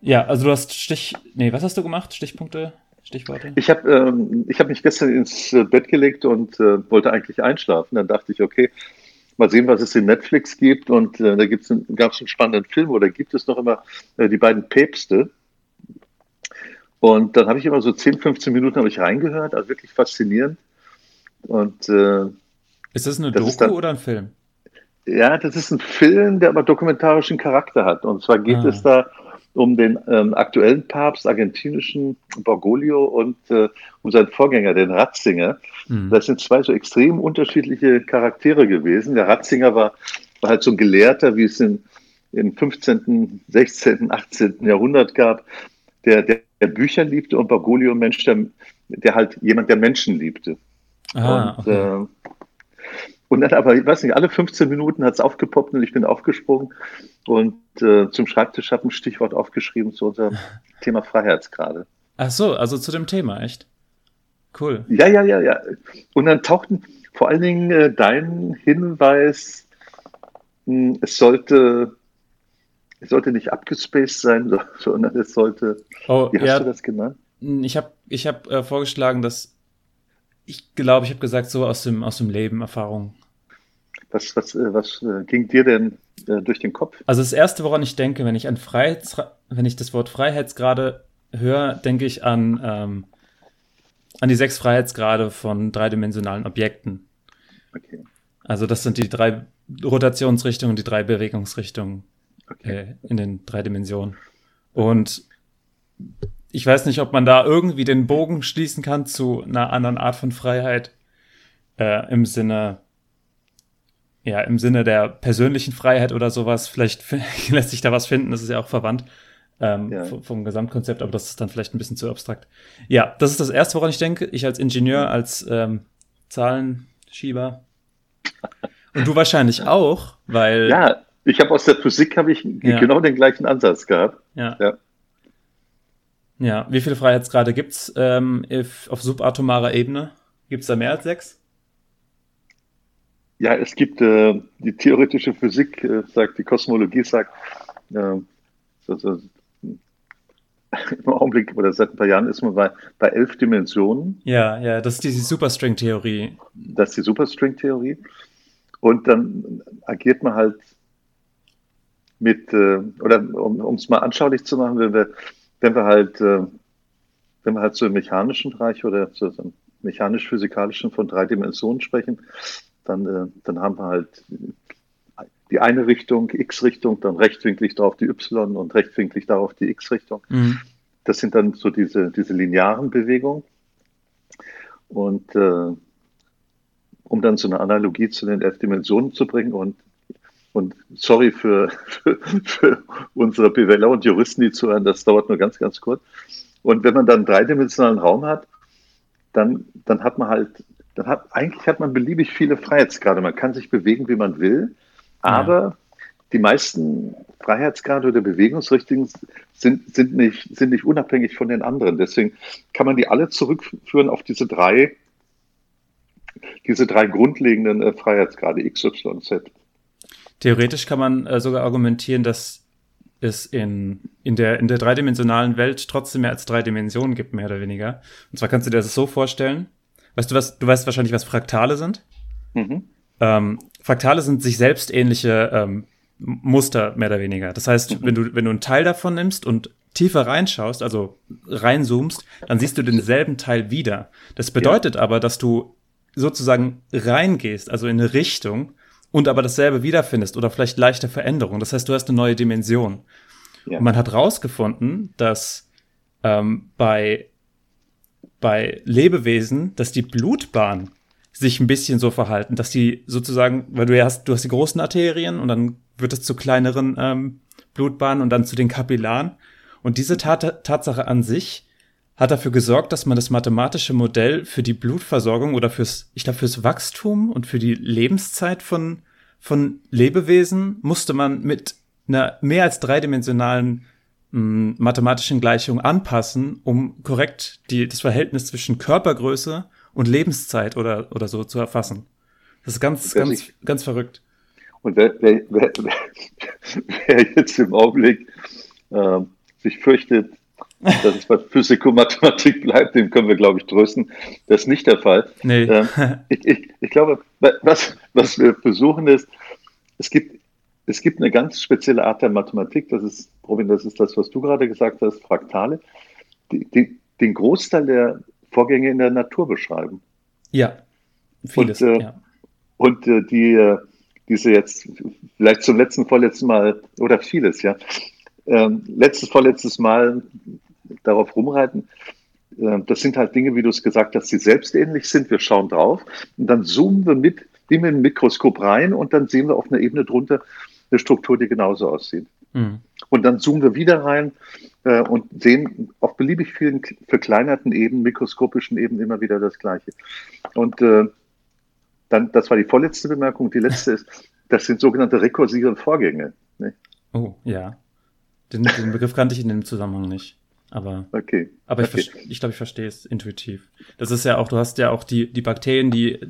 Ja, also du hast Stich. Nee, was hast du gemacht? Stichpunkte? Stichworte? Ich habe ähm, hab mich gestern ins äh, Bett gelegt und äh, wollte eigentlich einschlafen. Dann dachte ich, okay, mal sehen, was es in Netflix gibt. Und äh, da gibt's gab es einen spannenden Film oder gibt es noch immer äh, die beiden Päpste. Und dann habe ich immer so 10, 15 Minuten ich reingehört, also wirklich faszinierend. Und äh, ist das eine das Doku dann, oder ein Film? Ja, das ist ein Film, der aber dokumentarischen Charakter hat. Und zwar geht ah. es da um den ähm, aktuellen Papst, argentinischen Bergoglio und äh, um seinen Vorgänger, den Ratzinger. Mhm. Das sind zwei so extrem unterschiedliche Charaktere gewesen. Der Ratzinger war, war halt so ein Gelehrter, wie es in, im 15., 16., 18. Jahrhundert gab, der, der, der Bücher liebte und Bergoglio Mensch, der, der halt jemand, der Menschen liebte. Ah, und, okay. äh, und dann aber, ich weiß nicht, alle 15 Minuten hat es aufgepoppt und ich bin aufgesprungen und äh, zum Schreibtisch habe ein Stichwort aufgeschrieben zu unserem Thema Freiheitsgrade. Ach so, also zu dem Thema, echt? Cool. Ja, ja, ja, ja. Und dann tauchten vor allen Dingen äh, dein Hinweis, mh, hm, es sollte, es sollte nicht abgespaced sein, sondern es sollte, oh, wie hast ja, du das genannt? Ich habe ich hab, äh, vorgeschlagen, dass ich glaube, ich habe gesagt, so aus dem, aus dem Leben Erfahrung. Was, was, äh, was äh, ging dir denn äh, durch den Kopf? Also das Erste, woran ich denke, wenn ich an Freiheits, wenn ich das Wort Freiheitsgrade höre, denke ich an, ähm, an die sechs Freiheitsgrade von dreidimensionalen Objekten. Okay. Also das sind die drei Rotationsrichtungen, die drei Bewegungsrichtungen okay. äh, in den drei Dimensionen. Und ich weiß nicht, ob man da irgendwie den Bogen schließen kann zu einer anderen Art von Freiheit äh, im Sinne ja, im Sinne der persönlichen Freiheit oder sowas, vielleicht lässt sich da was finden, das ist ja auch verwandt ähm, ja. vom Gesamtkonzept, aber das ist dann vielleicht ein bisschen zu abstrakt. Ja, das ist das Erste, woran ich denke. Ich als Ingenieur, als ähm, Zahlenschieber. Und du wahrscheinlich auch, weil. Ja, ich habe aus der Physik habe ich ja. genau den gleichen Ansatz gehabt. Ja. ja. Ja, wie viele Freiheitsgrade gibt's ähm, auf subatomarer Ebene? Gibt es da mehr als sechs? Ja, es gibt äh, die theoretische Physik, äh, sagt, die Kosmologie sagt, äh, so, so, im Augenblick oder seit ein paar Jahren ist man bei, bei elf Dimensionen. Ja, ja, das ist die Superstring-Theorie. Das ist die Superstring-Theorie. Und dann agiert man halt mit, äh, oder um es mal anschaulich zu machen, wenn wir, wenn wir halt, äh, wenn wir halt so im mechanischen Bereich oder so, so mechanisch-physikalischen von drei Dimensionen sprechen, dann, äh, dann haben wir halt die eine Richtung, X-Richtung, dann rechtwinklig darauf die Y und rechtwinklig darauf die X-Richtung. Mhm. Das sind dann so diese, diese linearen Bewegungen. Und äh, um dann so eine Analogie zu den elf Dimensionen zu bringen und und sorry für, für, für unsere BWLer und Juristen, die zuhören, das dauert nur ganz, ganz kurz. Und wenn man dann einen dreidimensionalen Raum hat, dann, dann hat man halt dann hat, eigentlich hat man beliebig viele Freiheitsgrade. Man kann sich bewegen, wie man will, aber ja. die meisten Freiheitsgrade oder Bewegungsrichtungen sind, sind, nicht, sind nicht unabhängig von den anderen. Deswegen kann man die alle zurückführen auf diese drei, diese drei grundlegenden äh, Freiheitsgrade X, Y, Z. Theoretisch kann man äh, sogar argumentieren, dass es in, in, der, in der dreidimensionalen Welt trotzdem mehr als drei Dimensionen gibt, mehr oder weniger. Und zwar kannst du dir das so vorstellen, Weißt du was, du weißt wahrscheinlich, was Fraktale sind? Mhm. Ähm, Fraktale sind sich selbst ähnliche ähm, Muster, mehr oder weniger. Das heißt, mhm. wenn du, wenn du einen Teil davon nimmst und tiefer reinschaust, also reinzoomst, dann siehst du denselben Teil wieder. Das bedeutet ja. aber, dass du sozusagen reingehst, also in eine Richtung und aber dasselbe wiederfindest oder vielleicht leichte Veränderungen. Das heißt, du hast eine neue Dimension. Ja. Und man hat rausgefunden, dass ähm, bei bei Lebewesen, dass die Blutbahn sich ein bisschen so verhalten, dass die sozusagen, weil du hast, du hast die großen Arterien und dann wird es zu kleineren ähm, Blutbahnen und dann zu den Kapillaren. Und diese Tat Tatsache an sich hat dafür gesorgt, dass man das mathematische Modell für die Blutversorgung oder fürs, ich glaube, fürs Wachstum und für die Lebenszeit von, von Lebewesen musste man mit einer mehr als dreidimensionalen mathematischen Gleichung anpassen, um korrekt die, das Verhältnis zwischen Körpergröße und Lebenszeit oder, oder so zu erfassen. Das ist ganz, ganz, ich, ganz verrückt. Und wer, wer, wer, wer, jetzt im Augenblick äh, sich fürchtet, dass es bei Physik und Mathematik bleibt, dem können wir, glaube ich, trösten. Das ist nicht der Fall. Nee. Ähm, ich, ich, ich glaube, was, was wir versuchen ist, es gibt, es gibt eine ganz spezielle Art der Mathematik, das ist, Robin, das ist das, was du gerade gesagt hast, Fraktale, die, die den Großteil der Vorgänge in der Natur beschreiben. Ja, vieles. Und, äh, ja. und äh, die, äh, diese jetzt vielleicht zum letzten, vorletzten Mal oder vieles, ja, ähm, letztes, vorletztes Mal darauf rumreiten. Äh, das sind halt Dinge, wie du es gesagt hast, die selbstähnlich sind. Wir schauen drauf und dann zoomen wir mit, wie mit einem Mikroskop rein und dann sehen wir auf einer Ebene drunter eine Struktur, die genauso aussieht. Mhm. Und dann zoomen wir wieder rein äh, und sehen auf beliebig vielen verkleinerten Ebenen, mikroskopischen Ebenen immer wieder das Gleiche. Und äh, dann, das war die vorletzte Bemerkung. Die letzte ist, das sind sogenannte rekursive Vorgänge. Ne? Oh, ja. Den, den, Begriff kannte ich in dem Zusammenhang nicht. Aber, okay. aber ich, okay. ich glaube, ich verstehe es intuitiv. Das ist ja auch, du hast ja auch die, die Bakterien, die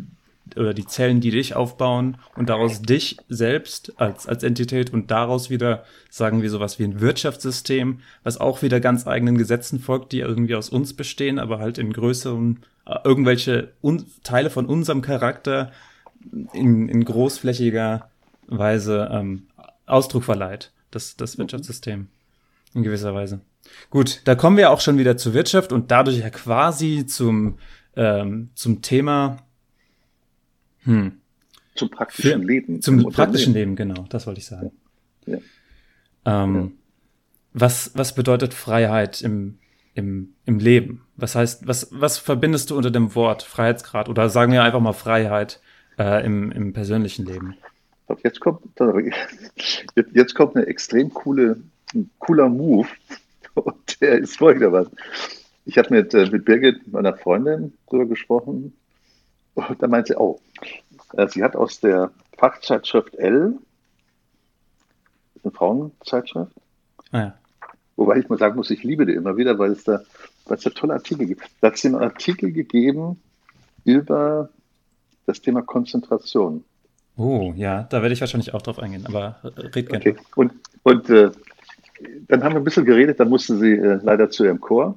oder die Zellen, die dich aufbauen und daraus dich selbst als, als Entität und daraus wieder, sagen wir, sowas wie ein Wirtschaftssystem, was auch wieder ganz eigenen Gesetzen folgt, die irgendwie aus uns bestehen, aber halt in größeren, äh, irgendwelche un Teile von unserem Charakter in, in großflächiger Weise ähm, Ausdruck verleiht das, das mhm. Wirtschaftssystem. In gewisser Weise. Gut, da kommen wir auch schon wieder zur Wirtschaft und dadurch ja quasi zum, ähm, zum Thema. Hm. Zum praktischen Für, Leben. Zum praktischen Leben, genau, das wollte ich sagen. Ja. Ähm, ja. Was, was bedeutet Freiheit im, im, im Leben? Was heißt, was, was verbindest du unter dem Wort Freiheitsgrad? Oder sagen wir einfach mal Freiheit äh, im, im persönlichen Leben? Jetzt kommt, jetzt kommt eine extrem coole, ein cooler Move. Und der ist folgendermaßen. Ich habe mit, äh, mit Birgit, meiner Freundin, darüber gesprochen. Und da meinte sie, oh, äh, sie hat aus der Fachzeitschrift L, eine Frauenzeitschrift, ah, ja. wobei ich mal sagen muss, ich liebe die immer wieder, weil es da, weil es da tolle Artikel gibt. Da hat sie einen Artikel gegeben über das Thema Konzentration. Oh, ja, da werde ich wahrscheinlich auch drauf eingehen, aber red gerne. Okay. Und, und äh, dann haben wir ein bisschen geredet, dann musste sie äh, leider zu ihrem Chor.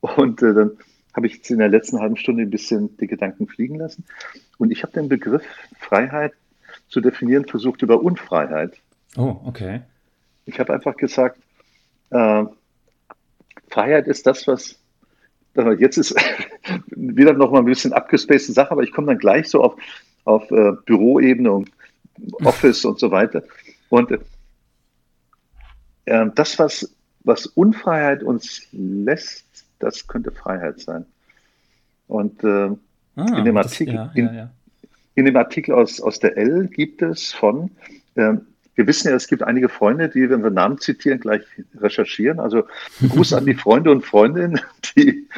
Und äh, dann habe ich jetzt in der letzten halben Stunde ein bisschen die Gedanken fliegen lassen. Und ich habe den Begriff Freiheit zu definieren versucht über Unfreiheit. Oh, okay. Ich habe einfach gesagt, äh, Freiheit ist das, was jetzt ist wieder noch mal ein bisschen abgespacete Sache, aber ich komme dann gleich so auf auf äh, Büroebene und Office und so weiter. Und äh, das, was, was Unfreiheit uns lässt, das könnte Freiheit sein. Und äh, ah, in, dem Artikel, das, ja, ja, ja. In, in, dem Artikel aus, aus der L gibt es von, äh, wir wissen ja, es gibt einige Freunde, die, wenn wir Namen zitieren, gleich recherchieren. Also Gruß an die Freunde und Freundinnen, die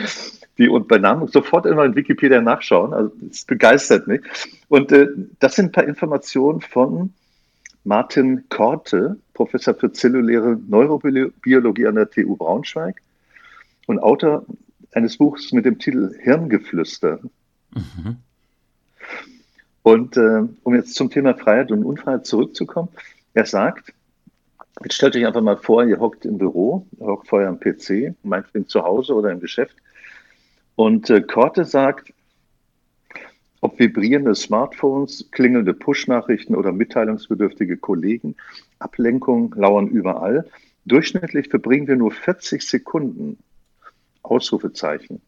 die und bei Namen sofort immer in Wikipedia nachschauen. Also es begeistert mich. Und äh, das sind ein paar Informationen von Martin Korte, Professor für zelluläre Neurobiologie an der TU Braunschweig und Autor eines Buchs mit dem Titel Hirngeflüster. Mhm. Und äh, um jetzt zum Thema Freiheit und Unfreiheit zurückzukommen, er sagt, jetzt stellt euch einfach mal vor, ihr hockt im Büro, ihr hockt vorher am PC, meinetwegen zu Hause oder im Geschäft und äh, Korte sagt, ob vibrierende Smartphones, klingelnde Push-Nachrichten oder mitteilungsbedürftige Kollegen, Ablenkung lauern überall. Durchschnittlich verbringen wir nur 40 Sekunden, Ausrufezeichen,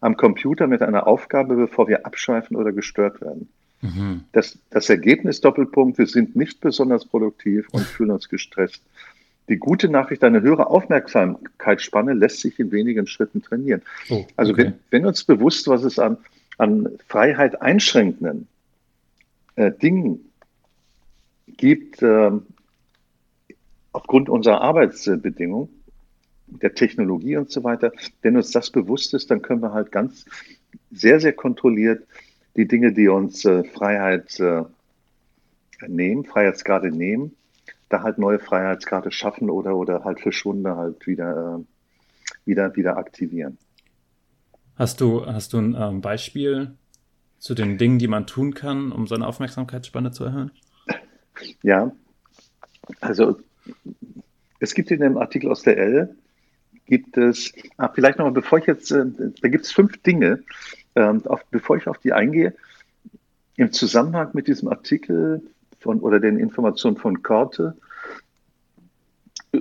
am Computer mit einer Aufgabe, bevor wir abschweifen oder gestört werden. Mhm. Das, das Ergebnis Doppelpunkt, wir sind nicht besonders produktiv und fühlen uns gestresst. Die gute Nachricht, eine höhere Aufmerksamkeitsspanne lässt sich in wenigen Schritten trainieren. Oh, also okay. wenn, wenn, uns bewusst, was es an, an Freiheit einschränkenden äh, Dingen gibt, äh, aufgrund unserer Arbeitsbedingungen, der Technologie und so weiter, wenn uns das bewusst ist, dann können wir halt ganz sehr, sehr kontrolliert die Dinge, die uns äh, Freiheit äh, nehmen, Freiheitsgrade nehmen, da halt neue Freiheitsgrade schaffen oder, oder halt verschwundene halt wieder, äh, wieder, wieder aktivieren. Hast du, hast du ein ähm, Beispiel zu den Dingen, die man tun kann, um seine Aufmerksamkeitsspanne zu erhöhen? Ja, also es gibt in dem Artikel aus der L gibt es, ah, vielleicht nochmal, bevor ich jetzt, äh, da gibt es fünf Dinge, ähm, auf, bevor ich auf die eingehe, im Zusammenhang mit diesem Artikel von oder den Informationen von Korte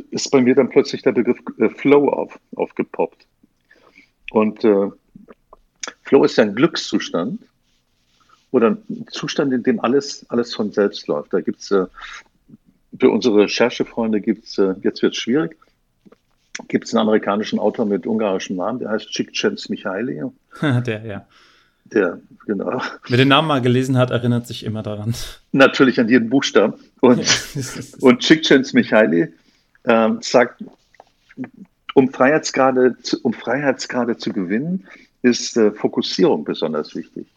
ist bei mir dann plötzlich der Begriff äh, Flow auf, aufgepoppt. Und äh, Flow ist ja ein Glückszustand oder ein Zustand, in dem alles, alles von selbst läuft. Da gibt es äh, für unsere Recherchefreunde gibt es, äh, jetzt wird es schwierig, gibt es einen amerikanischen Autor mit ungarischem Namen, der heißt Csikszentmihalyi. der, ja. Der, genau. Wer den Namen mal gelesen hat, erinnert sich immer daran. Natürlich an jeden Buchstaben. Und, und Csikszentmihalyi äh, sagt, um Freiheitsgrade, zu, um Freiheitsgrade zu gewinnen, ist äh, Fokussierung besonders wichtig.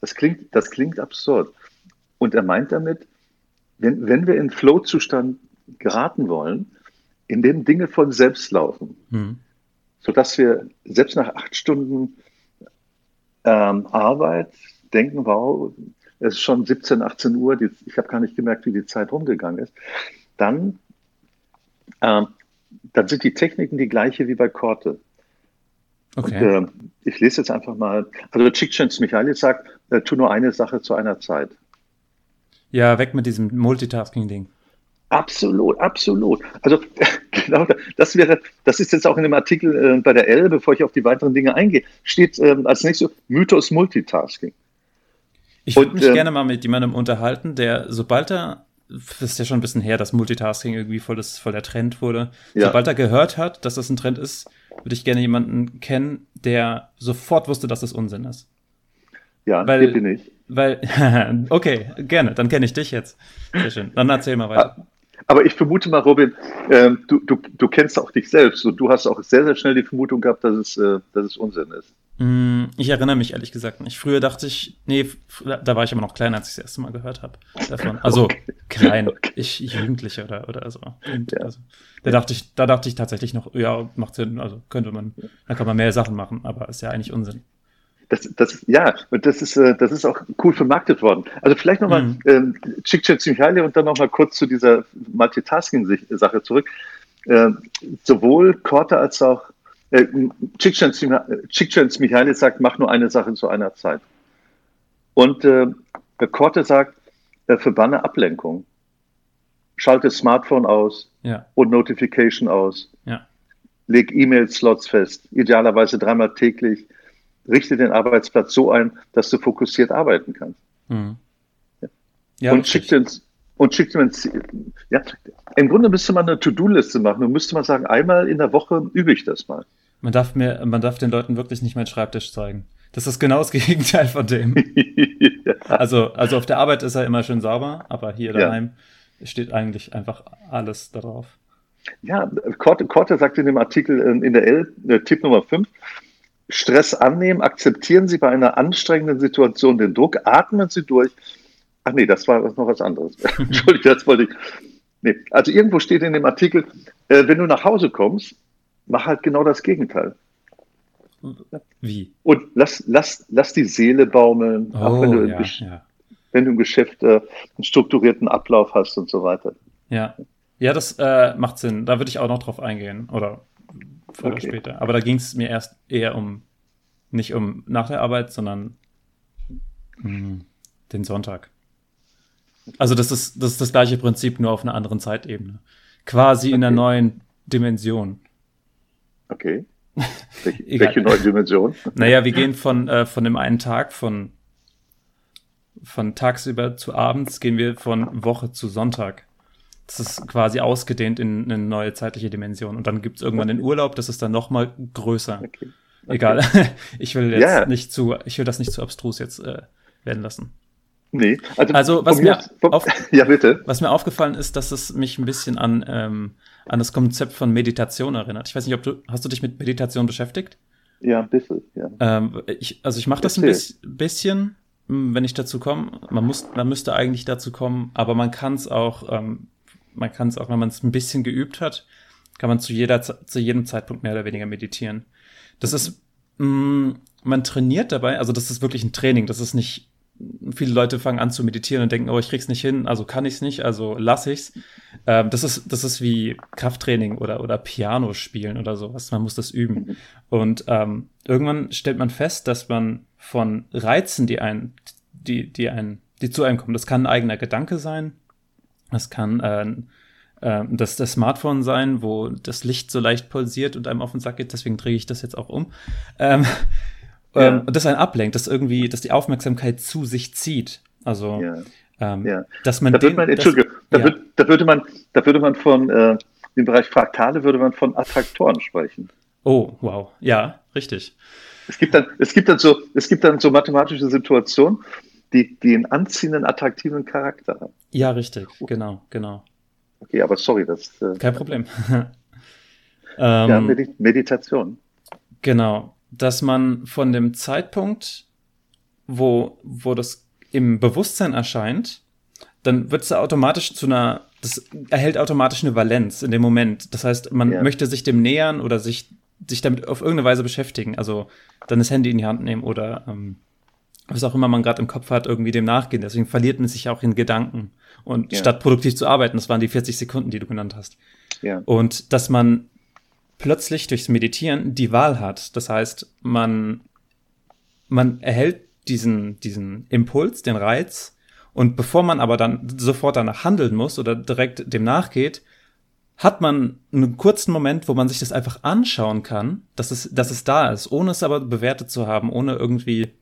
Das klingt, das klingt absurd. Und er meint damit, wenn, wenn wir in Flow-Zustand geraten wollen, in dem Dinge von selbst laufen, mhm. sodass wir selbst nach acht Stunden ähm, Arbeit denken, wow, es ist schon 17, 18 Uhr, die, ich habe gar nicht gemerkt, wie die Zeit rumgegangen ist, dann, ähm, dann sind die Techniken die gleiche wie bei Korte. Okay. Und, äh, ich lese jetzt einfach mal, also Csikszentmihalyi sagt, äh, tu nur eine Sache zu einer Zeit. Ja, weg mit diesem Multitasking-Ding. Absolut, absolut. Also genau, das wäre, das ist jetzt auch in dem Artikel äh, bei der L, bevor ich auf die weiteren Dinge eingehe, steht ähm, als nächstes Mythos Multitasking. Ich würde mich ähm, gerne mal mit jemandem unterhalten, der, sobald er, das ist ja schon ein bisschen her, dass Multitasking irgendwie voll, das, voll der Trend wurde, ja. sobald er gehört hat, dass das ein Trend ist, würde ich gerne jemanden kennen, der sofort wusste, dass das Unsinn ist. Ja, weil, bin ich. Weil, okay, gerne, dann kenne ich dich jetzt. Sehr schön. Dann erzähl mal weiter. Aber ich vermute mal, Robin, äh, du, du, du kennst auch dich selbst und du hast auch sehr, sehr schnell die Vermutung gehabt, dass es, äh, dass es Unsinn ist. Mm, ich erinnere mich ehrlich gesagt nicht. Früher dachte ich, nee, da war ich aber noch klein, als ich das erste Mal gehört habe davon. Also okay. klein, okay. ich Jugendlicher oder, oder so. Ja. Also, da dachte ich, da dachte ich tatsächlich noch, ja, macht Sinn, also könnte man, da kann man mehr Sachen machen, aber ist ja eigentlich Unsinn. Das, das, ja, und das ist, äh, das ist auch cool vermarktet worden. Also vielleicht nochmal mhm. ähm, Csikszentmihalyi und dann nochmal kurz zu dieser Multitasking-Sache zurück. Äh, sowohl Korte als auch äh, Csikszentmihalyi sagt, mach nur eine Sache zu einer Zeit. Und äh, Korte sagt, äh, verbanne Ablenkung. Schalte Smartphone aus ja. und Notification aus. Ja. Leg E-Mail-Slots fest, idealerweise dreimal täglich richte den Arbeitsplatz so ein, dass du fokussiert arbeiten kannst. Mhm. Ja. Ja, und schickt uns und schickt Ziel. Ja, im Grunde müsste man eine To-Do-Liste machen und müsste man sagen, einmal in der Woche übe ich das mal. Man darf mir, man darf den Leuten wirklich nicht meinen Schreibtisch zeigen. Das ist genau das Gegenteil von dem. ja. Also, also auf der Arbeit ist er immer schön sauber, aber hier daheim ja. steht eigentlich einfach alles darauf. Ja, Korte, Korte sagt in dem Artikel in der L, äh, Tipp Nummer 5, Stress annehmen, akzeptieren Sie bei einer anstrengenden Situation den Druck, atmen Sie durch. Ach nee, das war noch was anderes. Entschuldigung, das wollte ich. Nee. Also irgendwo steht in dem Artikel, äh, wenn du nach Hause kommst, mach halt genau das Gegenteil. Wie? Und lass, lass, lass die Seele baumeln, oh, auch wenn du, ja, ja. wenn du im Geschäft äh, einen strukturierten Ablauf hast und so weiter. Ja, ja, das äh, macht Sinn. Da würde ich auch noch drauf eingehen. Oder früher okay. oder später. Aber da ging es mir erst eher um, nicht um nach der Arbeit, sondern mh, hm, den Sonntag. Also das ist, das ist das gleiche Prinzip, nur auf einer anderen Zeitebene. Quasi okay. in einer neuen Dimension. Okay. Welche, welche neue Dimension? naja, wir gehen von, äh, von dem einen Tag, von, von tagsüber zu abends, gehen wir von Woche zu Sonntag. Das ist quasi ausgedehnt in eine neue zeitliche Dimension. Und dann gibt es irgendwann den Urlaub, das ist dann noch mal größer. Okay. Okay. Egal. Ich will jetzt yeah. nicht zu, ich will das nicht zu abstrus jetzt äh, werden lassen. Nee, also, also was, mir vom, auf, ja, bitte. was mir aufgefallen ist, dass es mich ein bisschen an, ähm, an das Konzept von Meditation erinnert. Ich weiß nicht, ob du, hast du dich mit Meditation beschäftigt? Ja, ein bisschen, ja. Ähm, ich, also ich mache das ein bisschen, bisschen, hm, wenn ich dazu komme. Man muss, man müsste eigentlich dazu kommen, aber man kann es auch ähm, man kann es auch, wenn man es ein bisschen geübt hat, kann man zu jeder zu jedem Zeitpunkt mehr oder weniger meditieren. Das ist, mh, mm, man trainiert dabei, also das ist wirklich ein Training, das ist nicht, viele Leute fangen an zu meditieren und denken, oh, ich krieg's nicht hin, also kann ich's nicht, also lass ich's. ähm, das ist, das ist wie Krafttraining oder, oder Piano spielen oder sowas. Man muss das üben. Und ähm, irgendwann stellt man fest, dass man von Reizen, die ein, die, die ein, die zu einem kommen, das kann ein eigener Gedanke sein, das kann äh, äh, das, das Smartphone sein, wo das Licht so leicht pulsiert und einem auf den Sack geht, deswegen drehe ich das jetzt auch um. Ähm, ja. ähm, das ein ablenkt, das irgendwie, dass die Aufmerksamkeit zu sich zieht. Also ja. Ähm, ja. dass man da den, man, da, wird, da, würde man, da würde man von äh, im Bereich Fraktale würde man von Attraktoren sprechen. Oh, wow, ja, richtig. Es gibt dann, es gibt dann so, es gibt dann so mathematische Situationen, die, die einen anziehenden, attraktiven Charakter haben. Ja, richtig, genau, genau. Okay, aber sorry, das. Äh, Kein Problem. ja, ähm, Medi Meditation. Genau, dass man von dem Zeitpunkt, wo, wo das im Bewusstsein erscheint, dann wird es automatisch zu einer, das erhält automatisch eine Valenz in dem Moment. Das heißt, man ja. möchte sich dem nähern oder sich, sich damit auf irgendeine Weise beschäftigen. Also dann das Handy in die Hand nehmen oder ähm, was auch immer man gerade im Kopf hat, irgendwie dem nachgehen. Deswegen verliert man sich auch in Gedanken. Und ja. statt produktiv zu arbeiten, das waren die 40 Sekunden, die du genannt hast. Ja. Und dass man plötzlich durchs Meditieren die Wahl hat. Das heißt, man, man erhält diesen, diesen Impuls, den Reiz. Und bevor man aber dann sofort danach handeln muss oder direkt dem nachgeht, hat man einen kurzen Moment, wo man sich das einfach anschauen kann, dass es, dass es da ist, ohne es aber bewertet zu haben, ohne irgendwie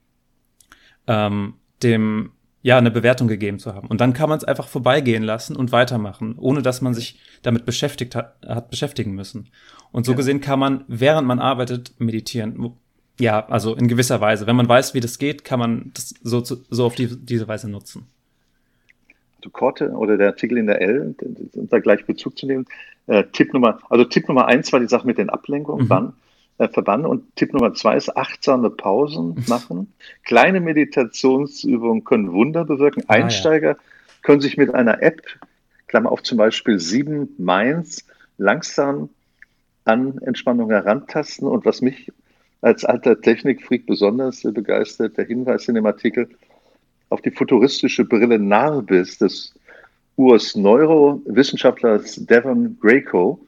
ähm, dem ja eine Bewertung gegeben zu haben. Und dann kann man es einfach vorbeigehen lassen und weitermachen, ohne dass man sich damit beschäftigt hat, hat beschäftigen müssen. Und so ja. gesehen kann man, während man arbeitet, meditieren. Ja, also in gewisser Weise. Wenn man weiß, wie das geht, kann man das so, so auf die, diese Weise nutzen. Du Korte oder der Artikel in der L, um da gleich Bezug zu nehmen. Äh, Tipp Nummer, also Tipp Nummer eins war die Sache mit den Ablenkungen. Mhm. Wann? Äh, verbannen. Und Tipp Nummer zwei ist achtsame Pausen machen. Kleine Meditationsübungen können Wunder bewirken. Ah, Einsteiger ja. können sich mit einer App, Klammer auf zum Beispiel sieben Minds, langsam an Entspannung herantasten. Und was mich als alter Technikfreak besonders begeistert, der Hinweis in dem Artikel auf die futuristische Brille Narbis des Urs Neurowissenschaftlers Devon Greco.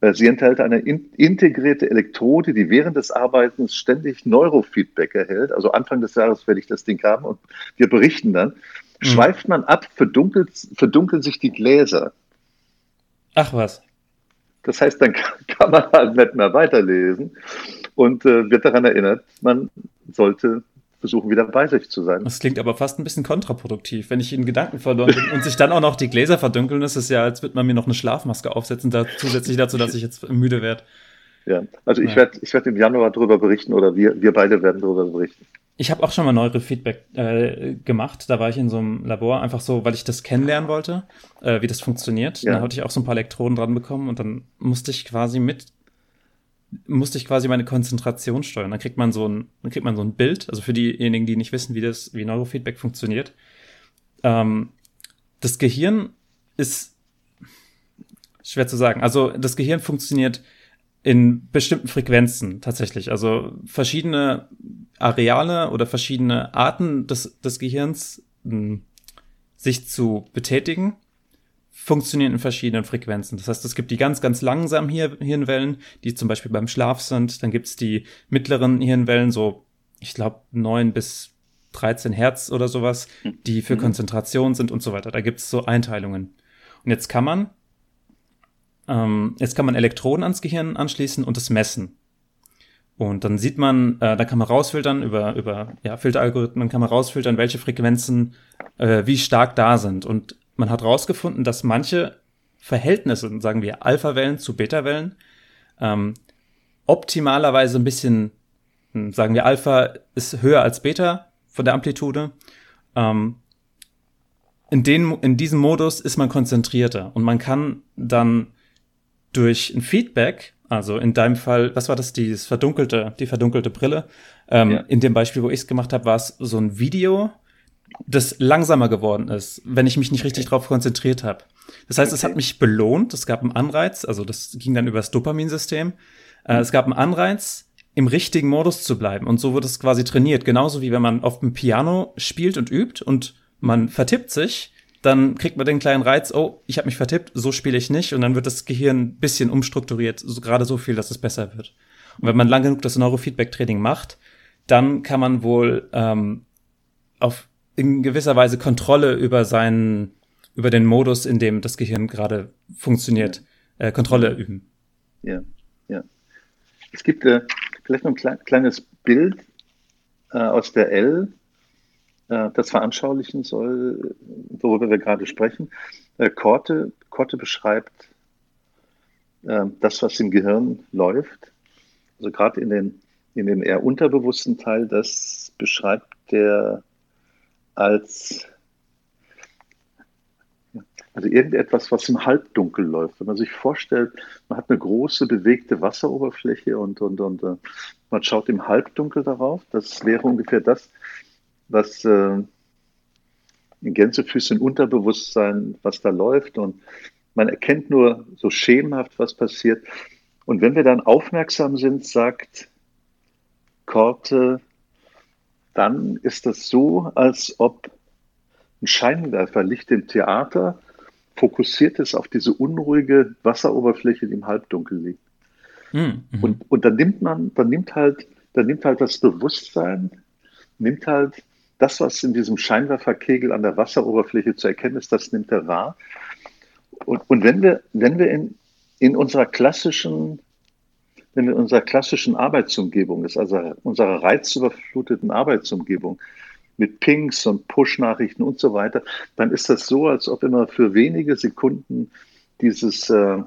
Äh, sie enthält eine integrierte Elektrode, die während des Arbeitens ständig Neurofeedback erhält. Also Anfang des Jahres werde ich das Ding haben und wir berichten dann. Mhm. Schweift man ab, verdunkelt, verdunkeln sich die Gläser. Ach was. Das heißt, dann kann man halt nicht mehr weiterlesen und äh, wird daran erinnert, man sollte versuchen, wieder bei sich zu sein. Das klingt aber fast ein bisschen kontraproduktiv. Wenn ich in Gedanken verloren bin und sich dann auch noch die Gläser verdunkeln, ist es ja, als würde man mir noch eine Schlafmaske aufsetzen, da, zusätzlich dazu, dass ich jetzt müde werde. Ja, also ich ja. werde ich werd im Januar darüber berichten oder wir, wir beide werden darüber berichten. Ich habe auch schon mal Neurofeedback äh, gemacht. Da war ich in so einem Labor, einfach so, weil ich das kennenlernen wollte, äh, wie das funktioniert. Ja. Da hatte ich auch so ein paar Elektroden dran bekommen und dann musste ich quasi mit musste ich quasi meine Konzentration steuern. Dann kriegt man so ein, dann kriegt man so ein Bild. Also für diejenigen, die nicht wissen, wie das, wie Neurofeedback funktioniert. Ähm, das Gehirn ist schwer zu sagen. Also das Gehirn funktioniert in bestimmten Frequenzen tatsächlich. Also verschiedene Areale oder verschiedene Arten des, des Gehirns mh, hm, sich zu betätigen, funktionieren in verschiedenen Frequenzen. Das heißt, es gibt die ganz, ganz langsamen Hir Hirnwellen, die zum Beispiel beim Schlaf sind. Dann gibt's die mittleren Hirnwellen, so, ich glaube, neun bis 13 Hertz oder sowas, die für mhm. Konzentration sind und so weiter. Da gibt's so Einteilungen. Und jetzt kann man ähm, jetzt kann man Elektroden ans Gehirn anschließen und es messen. Und dann sieht man, äh, da kann man rausfiltern über, über ja, Filteralgorithmen, kann man rausfiltern, welche Frequenzen äh, wie stark da sind. Und man hat rausgefunden, dass manche Verhältnisse, sagen wir Alpha-Wellen zu Beta-Wellen, ähm, optimalerweise ein bisschen, hm, sagen wir Alpha ist höher als Beta von der Amplitude. Ähm, in, den, in diesem Modus ist man konzentrierter und man kann dann durch ein Feedback, also in deinem Fall, was war das, dieses verdunkelte, die verdunkelte Brille? Ähm, ja. In dem Beispiel, wo ich es gemacht habe, war es so ein Video, das langsamer geworden ist, wenn ich mich nicht richtig okay. drauf konzentriert habe. Das heißt, okay. es hat mich belohnt, es gab einen Anreiz, also das ging dann über das Dopaminsystem. Mhm. Es gab einen Anreiz, im richtigen Modus zu bleiben. Und so wird es quasi trainiert. Genauso wie wenn man auf dem Piano spielt und übt und man vertippt sich, dann kriegt man den kleinen Reiz, oh, ich habe mich vertippt, so spiele ich nicht. Und dann wird das Gehirn ein bisschen umstrukturiert, so, gerade so viel, dass es besser wird. Und wenn man lang genug das Neurofeedback-Training macht, dann kann man wohl ähm, auf in gewisser Weise Kontrolle über seinen, über den Modus, in dem das Gehirn gerade funktioniert, äh, Kontrolle üben. Ja, ja. Es gibt äh, vielleicht noch ein klein, kleines Bild äh, aus der L, äh, das veranschaulichen soll, worüber wir gerade sprechen. Äh, Korte, Korte beschreibt äh, das, was im Gehirn läuft. Also gerade in den in dem eher unterbewussten Teil, das beschreibt der als also irgendetwas, was im Halbdunkel läuft. Wenn man sich vorstellt, man hat eine große bewegte Wasseroberfläche und, und, und uh, man schaut im Halbdunkel darauf, das wäre ungefähr das, was äh, in Gänsefüßchen Unterbewusstsein, was da läuft und man erkennt nur so schemenhaft, was passiert. Und wenn wir dann aufmerksam sind, sagt Korte, dann ist das so, als ob ein Scheinwerferlicht im Theater fokussiert ist auf diese unruhige Wasseroberfläche, die im Halbdunkel liegt. Mhm. Und, und dann nimmt man, dann nimmt halt, dann nimmt halt das Bewusstsein, nimmt halt das, was in diesem Scheinwerferkegel an der Wasseroberfläche zu erkennen ist, das nimmt er wahr. Und, und wenn wir, wenn wir in, in unserer klassischen wenn in unserer klassischen Arbeitsumgebung ist, also unserer reizüberfluteten Arbeitsumgebung mit Pings und Push-Nachrichten und so weiter, dann ist das so, als ob immer für wenige Sekunden dieses äh,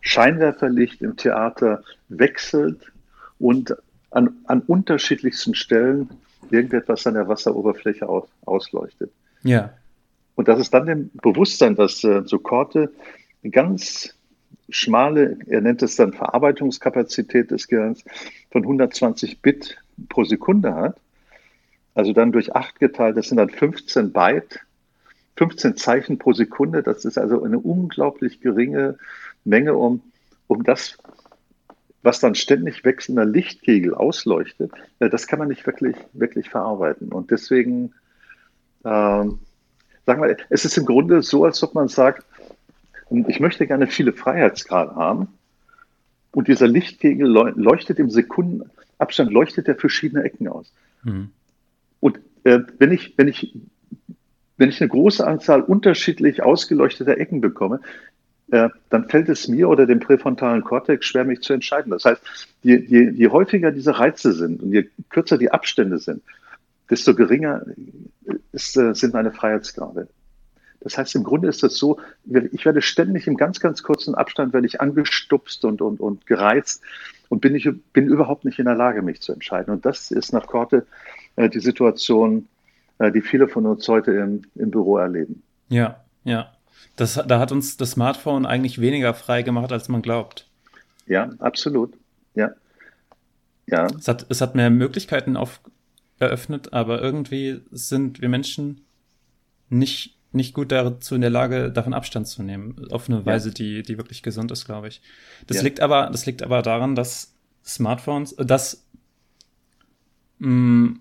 Scheinwerferlicht im Theater wechselt und an, an unterschiedlichsten Stellen irgendetwas an der Wasseroberfläche aus, ausleuchtet. Ja. Und das ist dann dem Bewusstsein, was äh, so Korte ganz schmale, er nennt es dann Verarbeitungskapazität des Gehirns von 120 Bit pro Sekunde hat, also dann durch 8 geteilt, das sind dann 15 Byte, 15 Zeichen pro Sekunde, das ist also eine unglaublich geringe Menge, um, um das, was dann ständig wechselnder Lichtkegel ausleuchtet, äh, das kann man nicht wirklich, wirklich verarbeiten. Und deswegen, ähm, sagen wir, es ist im Grunde so, als ob man sagt, und ich möchte gerne viele Freiheitsgrade haben. Und dieser Lichtkegel leuchtet im Sekundenabstand, leuchtet er verschiedene Ecken aus. Mhm. Und äh, wenn, ich, wenn, ich, wenn ich eine große Anzahl unterschiedlich ausgeleuchteter Ecken bekomme, äh, dann fällt es mir oder dem präfrontalen Kortex schwer, mich zu entscheiden. Das heißt, je, je, je häufiger diese Reize sind und je kürzer die Abstände sind, desto geringer ist, äh, sind meine Freiheitsgrade. Das heißt, im Grunde ist das so, ich werde ständig im ganz, ganz kurzen Abstand werde ich angestupst und, und, und gereizt und bin, ich, bin überhaupt nicht in der Lage, mich zu entscheiden. Und das ist nach Korte äh, die Situation, äh, die viele von uns heute im, im Büro erleben. Ja, ja. Das, da hat uns das Smartphone eigentlich weniger frei gemacht, als man glaubt. Ja, absolut. Ja. Ja. Es hat, es hat mehr Möglichkeiten auf, eröffnet, aber irgendwie sind wir Menschen nicht nicht gut dazu in der Lage, davon Abstand zu nehmen. Auf eine ja. Weise, die, die wirklich gesund ist, glaube ich. Das ja. liegt aber, das liegt aber daran, dass Smartphones, dass mh, mm,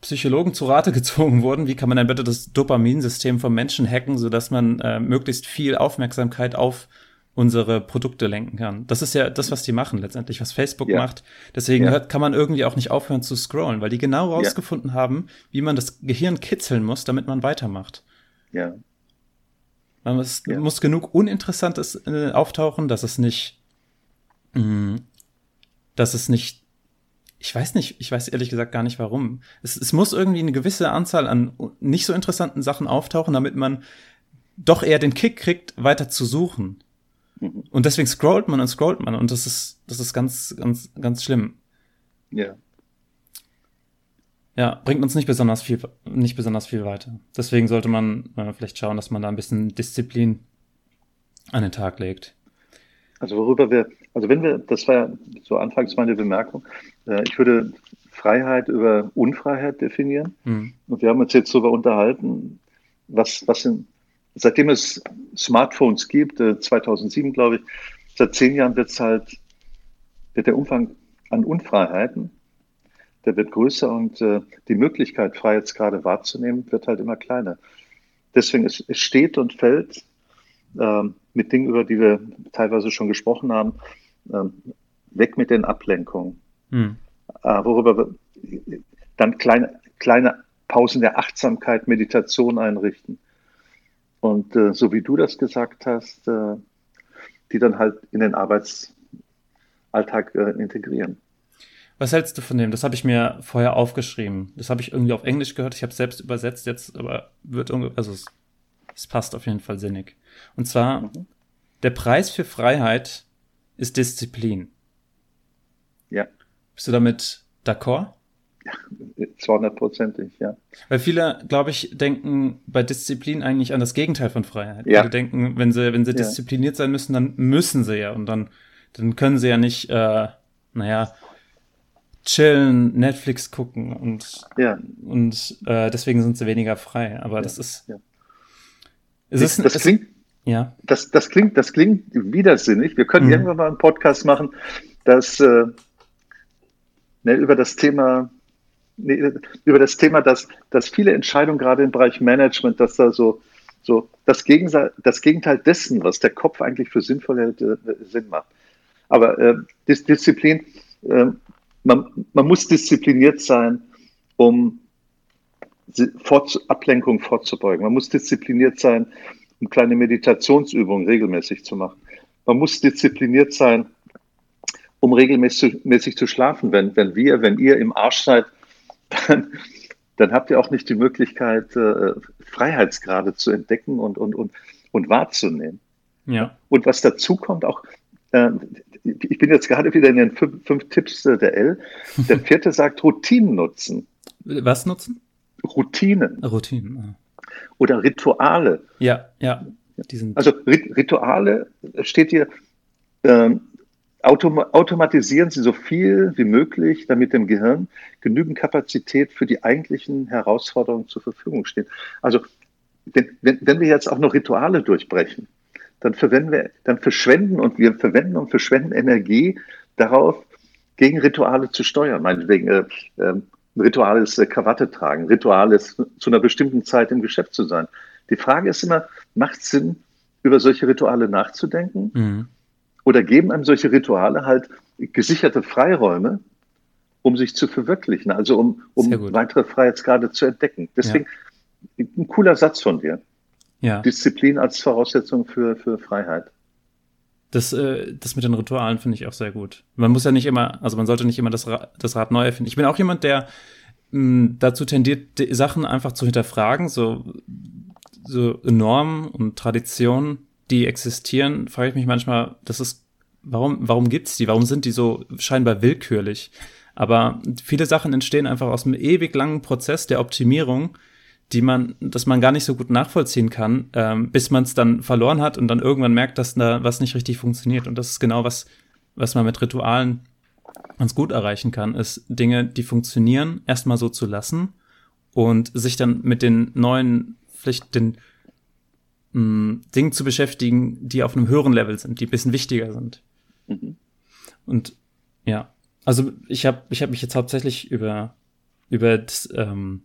Psychologen zu Rate gezogen wurden, wie kann man denn bitte das Dopaminsystem vom Menschen hacken, sodass man äh, möglichst viel Aufmerksamkeit auf unsere Produkte lenken kann. Das ist ja das, was die machen letztendlich, was Facebook ja. macht. Deswegen ja. kann man irgendwie auch nicht aufhören zu scrollen, weil die genau rausgefunden ja. haben, wie man das Gehirn kitzeln muss, damit man weitermacht. Ja. Es ja. muss genug Uninteressantes äh, auftauchen, dass es nicht, mh, mm, dass es nicht, ich weiß nicht, ich weiß ehrlich gesagt gar nicht warum. Es, es muss irgendwie eine gewisse Anzahl an nicht so interessanten Sachen auftauchen, damit man doch eher den Kick kriegt, weiter zu suchen. Mhm. Und deswegen scrollt man und scrollt man und das ist, das ist ganz, ganz, ganz schlimm. Ja. Ja, bringt uns nicht besonders viel, nicht besonders viel weiter. Deswegen sollte man äh, vielleicht schauen, dass man da ein bisschen Disziplin an den Tag legt. Also worüber wir, also wenn wir, das war ja so anfangs meine Bemerkung, äh, ich würde Freiheit über Unfreiheit definieren. Mhm. Und wir haben uns jetzt darüber unterhalten, was, was in, seitdem es Smartphones gibt, äh, 2007 glaube ich, seit zehn Jahren wird es halt, wird der Umfang an Unfreiheiten der wird größer und äh, die Möglichkeit, Freiheitsgrade wahrzunehmen, wird halt immer kleiner. deswegen, es, es steht und fällt ähm, mit Dingen, über die wir teilweise schon gesprochen haben, ähm, weg mit den Ablenkungen. Hm. Äh, worüber wir dann kleine, kleine Pausen der Achtsamkeit, Meditation einrichten. Und äh, so wie du das gesagt hast, äh, die dann halt in den Arbeitsalltag äh, integrieren. Was hältst du von dem? Das habe ich mir vorher aufgeschrieben. Das habe ich irgendwie auf Englisch gehört. Ich habe es selbst übersetzt jetzt, aber wird also es, es, passt auf jeden Fall sinnig. Und zwar mhm. der Preis für Freiheit ist Disziplin. Ja. Bist du damit d'accord? 200-prozentig, ja. Weil viele, glaube ich, denken bei Disziplin eigentlich an das Gegenteil von Freiheit. Ja. Viele denken, wenn sie, wenn sie ja. diszipliniert sein müssen, dann müssen sie ja. Und dann, dann können sie ja nicht, äh, naja, chillen, Netflix gucken und, ja. und äh, deswegen sind sie weniger frei. Aber ja. das ist. Ja. Es ist das, klingt, ja. das, das, klingt, das klingt widersinnig. Wir können mhm. irgendwann mal einen Podcast machen, dass äh, ne, über das Thema nee, über das Thema, dass, dass viele Entscheidungen gerade im Bereich Management, dass da so, so das, Gegenteil, das Gegenteil dessen, was der Kopf eigentlich für sinnvoll hält, äh, Sinn macht. Aber äh, Disziplin, äh, man, man muss diszipliniert sein, um Fort, Ablenkung vorzubeugen. Man muss diszipliniert sein, um kleine Meditationsübungen regelmäßig zu machen. Man muss diszipliniert sein, um regelmäßig zu schlafen. Wenn, wenn wir, wenn ihr im Arsch seid, dann, dann habt ihr auch nicht die Möglichkeit, äh, Freiheitsgrade zu entdecken und, und, und, und wahrzunehmen. Ja. Und was dazu kommt, auch, ich bin jetzt gerade wieder in den fünf, fünf Tipps der L. Der vierte sagt Routinen nutzen. Was nutzen? Routinen. Routinen. Ja. Oder Rituale. Ja, ja. also Rituale steht hier, ähm, Autom automatisieren Sie so viel wie möglich, damit dem Gehirn genügend Kapazität für die eigentlichen Herausforderungen zur Verfügung steht. Also wenn, wenn wir jetzt auch noch Rituale durchbrechen, dann verwenden wir, dann verschwenden und wir verwenden und verschwenden Energie darauf, gegen Rituale zu steuern. Meinetwegen, äh, äh, Ritual ist äh, Krawatte tragen, Ritual ist zu einer bestimmten Zeit im Geschäft zu sein. Die Frage ist immer, macht es Sinn, über solche Rituale nachzudenken? Mhm oder geben einem solche Rituale halt gesicherte Freiräume, um sich zu verwirklichen, also um, um weitere Freiheitsgrade zu entdecken. Deswegen ja. ein cooler Satz von dir. Ja. Disziplin als Voraussetzung für, für Freiheit. Das, äh, das mit den Ritualen finde ich auch sehr gut. Man muss ja nicht immer, also man sollte nicht immer das, Ra das Rad neu erfinden. Ich bin auch jemand, der mh, dazu tendiert, die Sachen einfach zu hinterfragen, so, so Normen und Traditionen die existieren, frage ich mich manchmal, das ist, warum, warum gibt's die? Warum sind die so scheinbar willkürlich? Aber viele Sachen entstehen einfach aus einem ewig langen Prozess der Optimierung, die man, dass man gar nicht so gut nachvollziehen kann, ähm, bis man es dann verloren hat und dann irgendwann merkt, dass da was nicht richtig funktioniert. Und das ist genau was, was man mit Ritualen ganz gut erreichen kann, ist Dinge, die funktionieren, erstmal so zu lassen und sich dann mit den neuen, vielleicht den mh, Dingen zu beschäftigen, die auf einem höheren Level sind, die ein bisschen wichtiger sind. Mhm. Und ja, also ich habe ich hab mich jetzt hauptsächlich über, über das, ähm,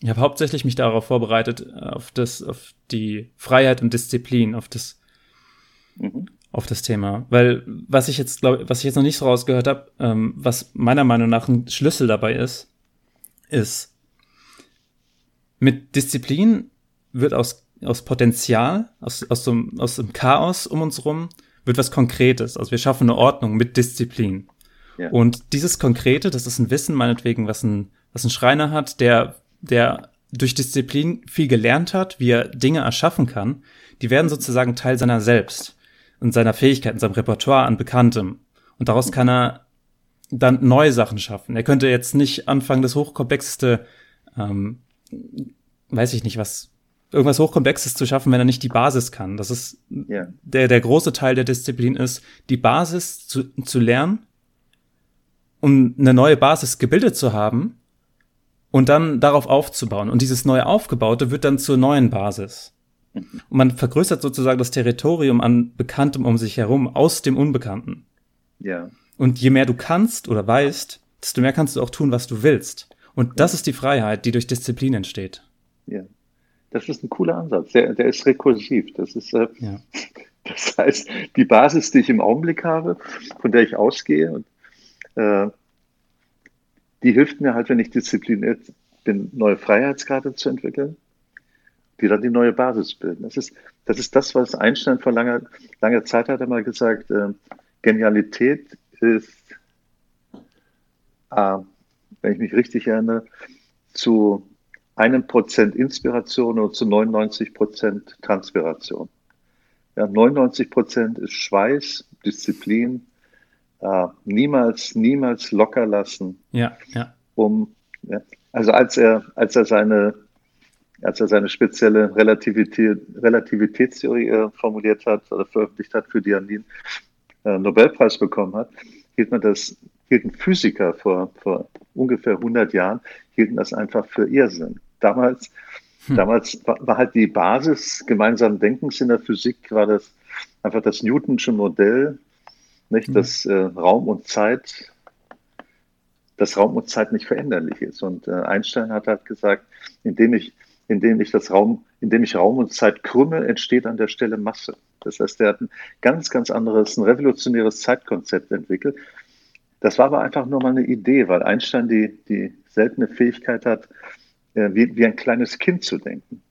ich habe hauptsächlich mich darauf vorbereitet, auf das, auf die Freiheit und Disziplin, auf das, mhm. auf das Thema. Weil was ich jetzt, glaube was ich jetzt noch nicht so rausgehört habe, ähm, was meiner Meinung nach ein Schlüssel dabei ist, ist, mit Disziplin wird aus, aus Potenzial, aus, aus, so, aus dem Chaos um uns rum, wird was Konkretes. Also wir schaffen eine Ordnung mit Disziplin. Ja. Und dieses Konkrete, das ist ein Wissen, meinetwegen, was ein, was ein Schreiner hat, der, der durch Disziplin viel gelernt hat, wie er Dinge erschaffen kann, die werden sozusagen Teil seiner selbst und seiner Fähigkeiten, seinem Repertoire an Bekanntem. Und daraus kann er dann neue Sachen schaffen. Er könnte jetzt nicht anfangen, das hochkomplexeste, ähm, weiß ich nicht, was irgendwas Hochkomplexes zu schaffen, wenn er nicht die Basis kann. Das ist yeah. der, der große Teil der Disziplin ist, die Basis zu, zu lernen, um eine neue Basis gebildet zu haben und dann darauf aufzubauen. Und dieses neu aufgebaute wird dann zur neuen Basis. Und man vergrößert sozusagen das Territorium an Bekanntem um sich herum aus dem Unbekannten. Ja. Und je mehr du kannst oder weißt, desto mehr kannst du auch tun, was du willst. Und das ist die Freiheit, die durch Disziplin entsteht. Ja Das ist ein cooler Ansatz. Der, der ist rekursiv. Das ist, äh, ja. das heißt, die Basis, die ich im Augenblick habe, von der ich ausgehe, und, äh, die hilft mir halt, wenn ich diszipliniert bin, neue Freiheitsgrade zu entwickeln, die dann die neue Basis bilden. Das ist das, ist das was Einstein vor langer, langer Zeit hat er mal gesagt, äh, Genialität ist, äh, wenn ich mich richtig erinnere, zu einem Prozent Inspiration und zu 99 Prozent Transpiration. Ja, 99 Prozent ist Schweiß, Disziplin, äh, niemals, niemals locker lassen. Ja, ja. Um, ja, also als er, als er seine, als er seine spezielle Relativität, Relativitätstheorie äh, formuliert hat oder veröffentlicht hat, für die er den äh, Nobelpreis bekommen hat, hielt man das, hielten Physiker vor, vor ungefähr 100 Jahren, hielten das einfach für Irrsinn. Damals, hm. damals war, war, halt die Basis gemeinsamen Denkens in der Physik, war das einfach das Newtonsche Modell, nicht, hm. dass äh, Raum und Zeit, dass Raum und Zeit nicht veränderlich ist. Und äh, Einstein hat halt gesagt, indem ich, indem ich das Raum, indem ich Raum und Zeit krümme, entsteht an der Stelle Masse. Das heißt, er hat ein ganz, ganz anderes, ein revolutionäres Zeitkonzept entwickelt. Das war aber einfach nur mal eine Idee, weil Einstein die, die seltene Fähigkeit hat, äh, wie, wie ein kleines Kind zu denken.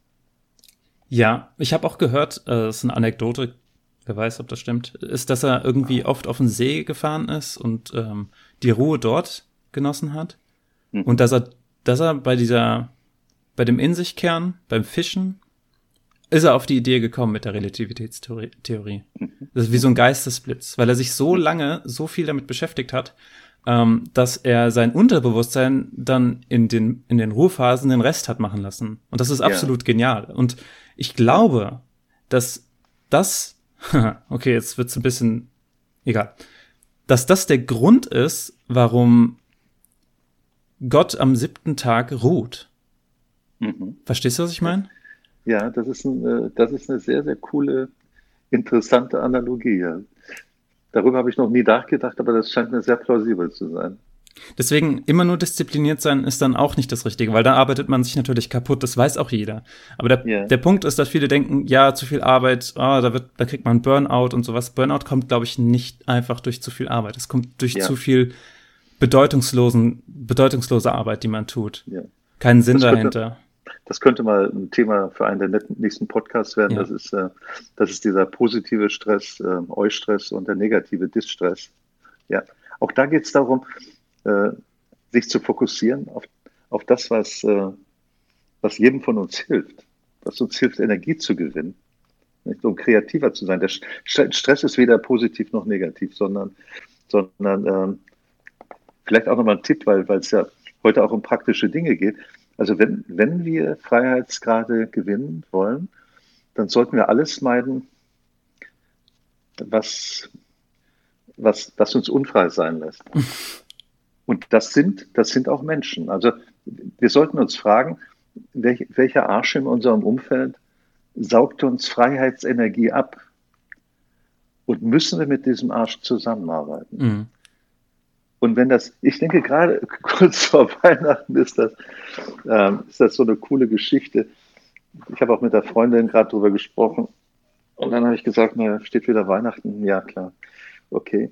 Ja, ich habe auch gehört, äh, das ist eine Anekdote, wer weiß, ob das stimmt, ist, dass er irgendwie oft auf den See gefahren ist und ähm, die Ruhe dort genossen hat. Mhm. Und dass er, dass er bei dieser, bei dem In sich Kern, beim Fischen, ist er auf die Idee gekommen mit der Relativitätstheorie. Mhm. Das ist wie so ein Geistesblitz, weil er sich so lange, so viel damit beschäftigt hat, ähm, dass er sein Unterbewusstsein dann in den, in den Ruhephasen den Rest hat machen lassen. Und das ist absolut ja. genial. Und ich glaube, dass das, okay, jetzt wird's ein bisschen, egal, dass das der Grund ist, warum Gott am siebten Tag ruht. Mhm. Verstehst du, was ich meine? Ja, das ist, ein, äh, das ist eine sehr, sehr coole, interessante Analogie. Ja. Darüber habe ich noch nie nachgedacht, aber das scheint mir sehr plausibel zu sein. Deswegen immer nur diszipliniert sein ist dann auch nicht das Richtige, weil da arbeitet man sich natürlich kaputt, das weiß auch jeder. Aber der, yeah. der Punkt ist, dass viele denken, ja, zu viel Arbeit, oh, da wird, da kriegt man Burnout und sowas. Burnout kommt, glaube ich, nicht einfach durch zu viel Arbeit. Es kommt durch yeah. zu viel bedeutungslosen, bedeutungslose Arbeit, die man tut. Yeah. Keinen Sinn das dahinter. Könnte, das könnte mal ein Thema für einen der nächsten Podcasts werden. Ja. Das, ist, äh, das ist dieser positive Stress, äh, Eustress und der negative Distress. Ja, auch da geht es darum, äh, sich zu fokussieren auf, auf das, was, äh, was jedem von uns hilft, was uns hilft, Energie zu gewinnen, nicht? um kreativer zu sein. Der Stress ist weder positiv noch negativ, sondern, sondern ähm, vielleicht auch nochmal ein Tipp, weil es ja heute auch um praktische Dinge geht. Also wenn, wenn wir Freiheitsgrade gewinnen wollen, dann sollten wir alles meiden, was, was, was uns unfrei sein lässt. Und das sind, das sind auch Menschen. Also wir sollten uns fragen, welch, welcher Arsch in unserem Umfeld saugt uns Freiheitsenergie ab? Und müssen wir mit diesem Arsch zusammenarbeiten? Mhm. Und wenn das, ich denke gerade kurz vor Weihnachten ist das, ähm, ist das so eine coole Geschichte. Ich habe auch mit der Freundin gerade drüber gesprochen. Und dann habe ich gesagt, na, steht wieder Weihnachten. Ja, klar. Okay.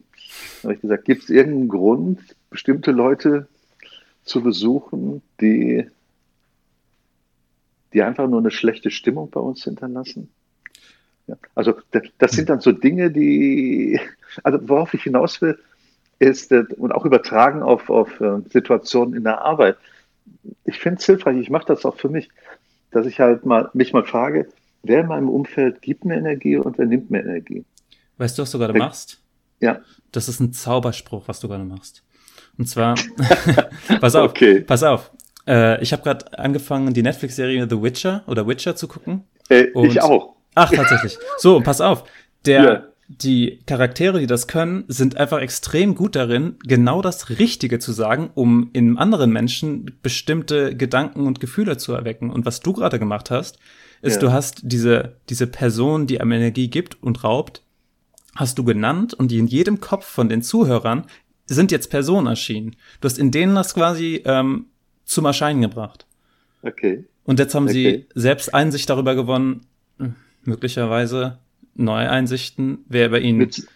Dann habe ich gesagt, gibt es irgendeinen Grund, bestimmte Leute zu besuchen, die, die einfach nur eine schlechte Stimmung bei uns hinterlassen? Ja, also das sind dann so Dinge, die, also worauf ich hinaus will, ist äh, und auch übertragen auf, auf äh, Situationen in der Arbeit. Ich finde es hilfreich, ich mache das auch für mich, dass ich halt mal mich mal frage, wer in meinem Umfeld gibt mir Energie und wer nimmt mir Energie. Weißt du, was du gerade machst? Ja. Das ist ein Zauberspruch, was du gerade machst. Und zwar, pass auf, okay. pass auf. Äh, ich habe gerade angefangen, die Netflix-Serie The Witcher oder Witcher zu gucken. Äh, ich auch. Ach, tatsächlich. So, pass auf. Der, ja die Charaktere, die das können, sind einfach extrem gut darin, genau das Richtige zu sagen, um in anderen Menschen bestimmte Gedanken und Gefühle zu erwecken. Und was du gerade gemacht hast, ist, ja. du hast diese, diese Person, die einem Energie gibt und raubt, hast du genannt und die in jedem Kopf von den Zuhörern sind jetzt Personen erschienen. Du hast in denen das quasi ähm, zum Erscheinen gebracht. Okay. Und jetzt haben Okay. sie selbst Einsicht darüber gewonnen, möglicherweise neue Einsichten, wer bei ihnen. Mit,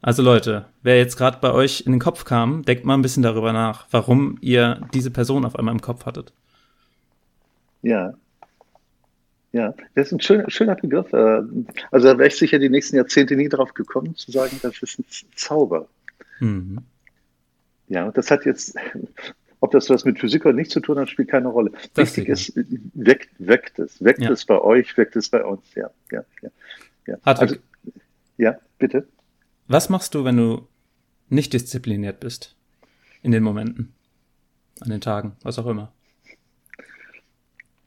Also Leute, wer jetzt gerade bei euch in den Kopf kam, denkt mal ein bisschen darüber nach, warum ihr diese Person auf einmal im Kopf hattet. ja. Ja, das ist ein schöner, schöner Begriff. Äh, Also da wäre ich sicher die nächsten Jahrzehnte nie drauf gekommen, zu sagen, das ist ein Zauber. Mhm. Ja, und das hat jetzt, ob das was mit Physik oder nicht zu tun hat, spielt keine Rolle. Das Wichtig ist, weckt, weckt es. Weckt Ja. es bei euch, weckt es bei uns. Ja, ja, ja. ja. Also, ja, bitte. was machst du, wenn du nicht diszipliniert bist? In den Momenten, an den Tagen, was auch immer.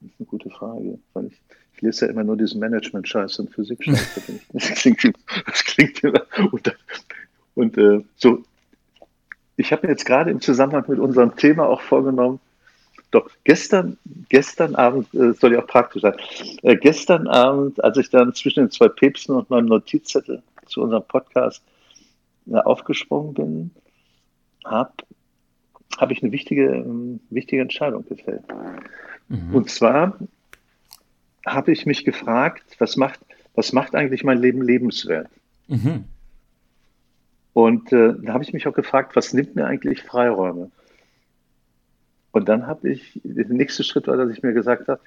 Das ist eine gute Frage, weil ich, ich lese ja immer nur diesen Management-Scheiß und Physik-Scheiß. Das klingt, immer- das klingt immer. Und, und äh, so, ich habe mir jetzt gerade im Zusammenhang mit unserem Thema auch vorgenommen, doch gestern, gestern Abend, äh, soll ja auch praktisch sein, äh, gestern Abend, als ich dann zwischen den zwei Päpsten und meinem Notizzettel zu unserem Podcast äh, aufgesprungen bin, habe hab ich eine wichtige, ähm, wichtige Entscheidung gefällt. Mhm. Und zwar habe ich mich gefragt, was macht, was macht eigentlich mein Leben lebenswert? Mhm. Und äh, da habe ich mich auch gefragt, was nimmt mir eigentlich Freiräume? Und dann habe ich, der nächste Schritt war, dass ich mir gesagt habe,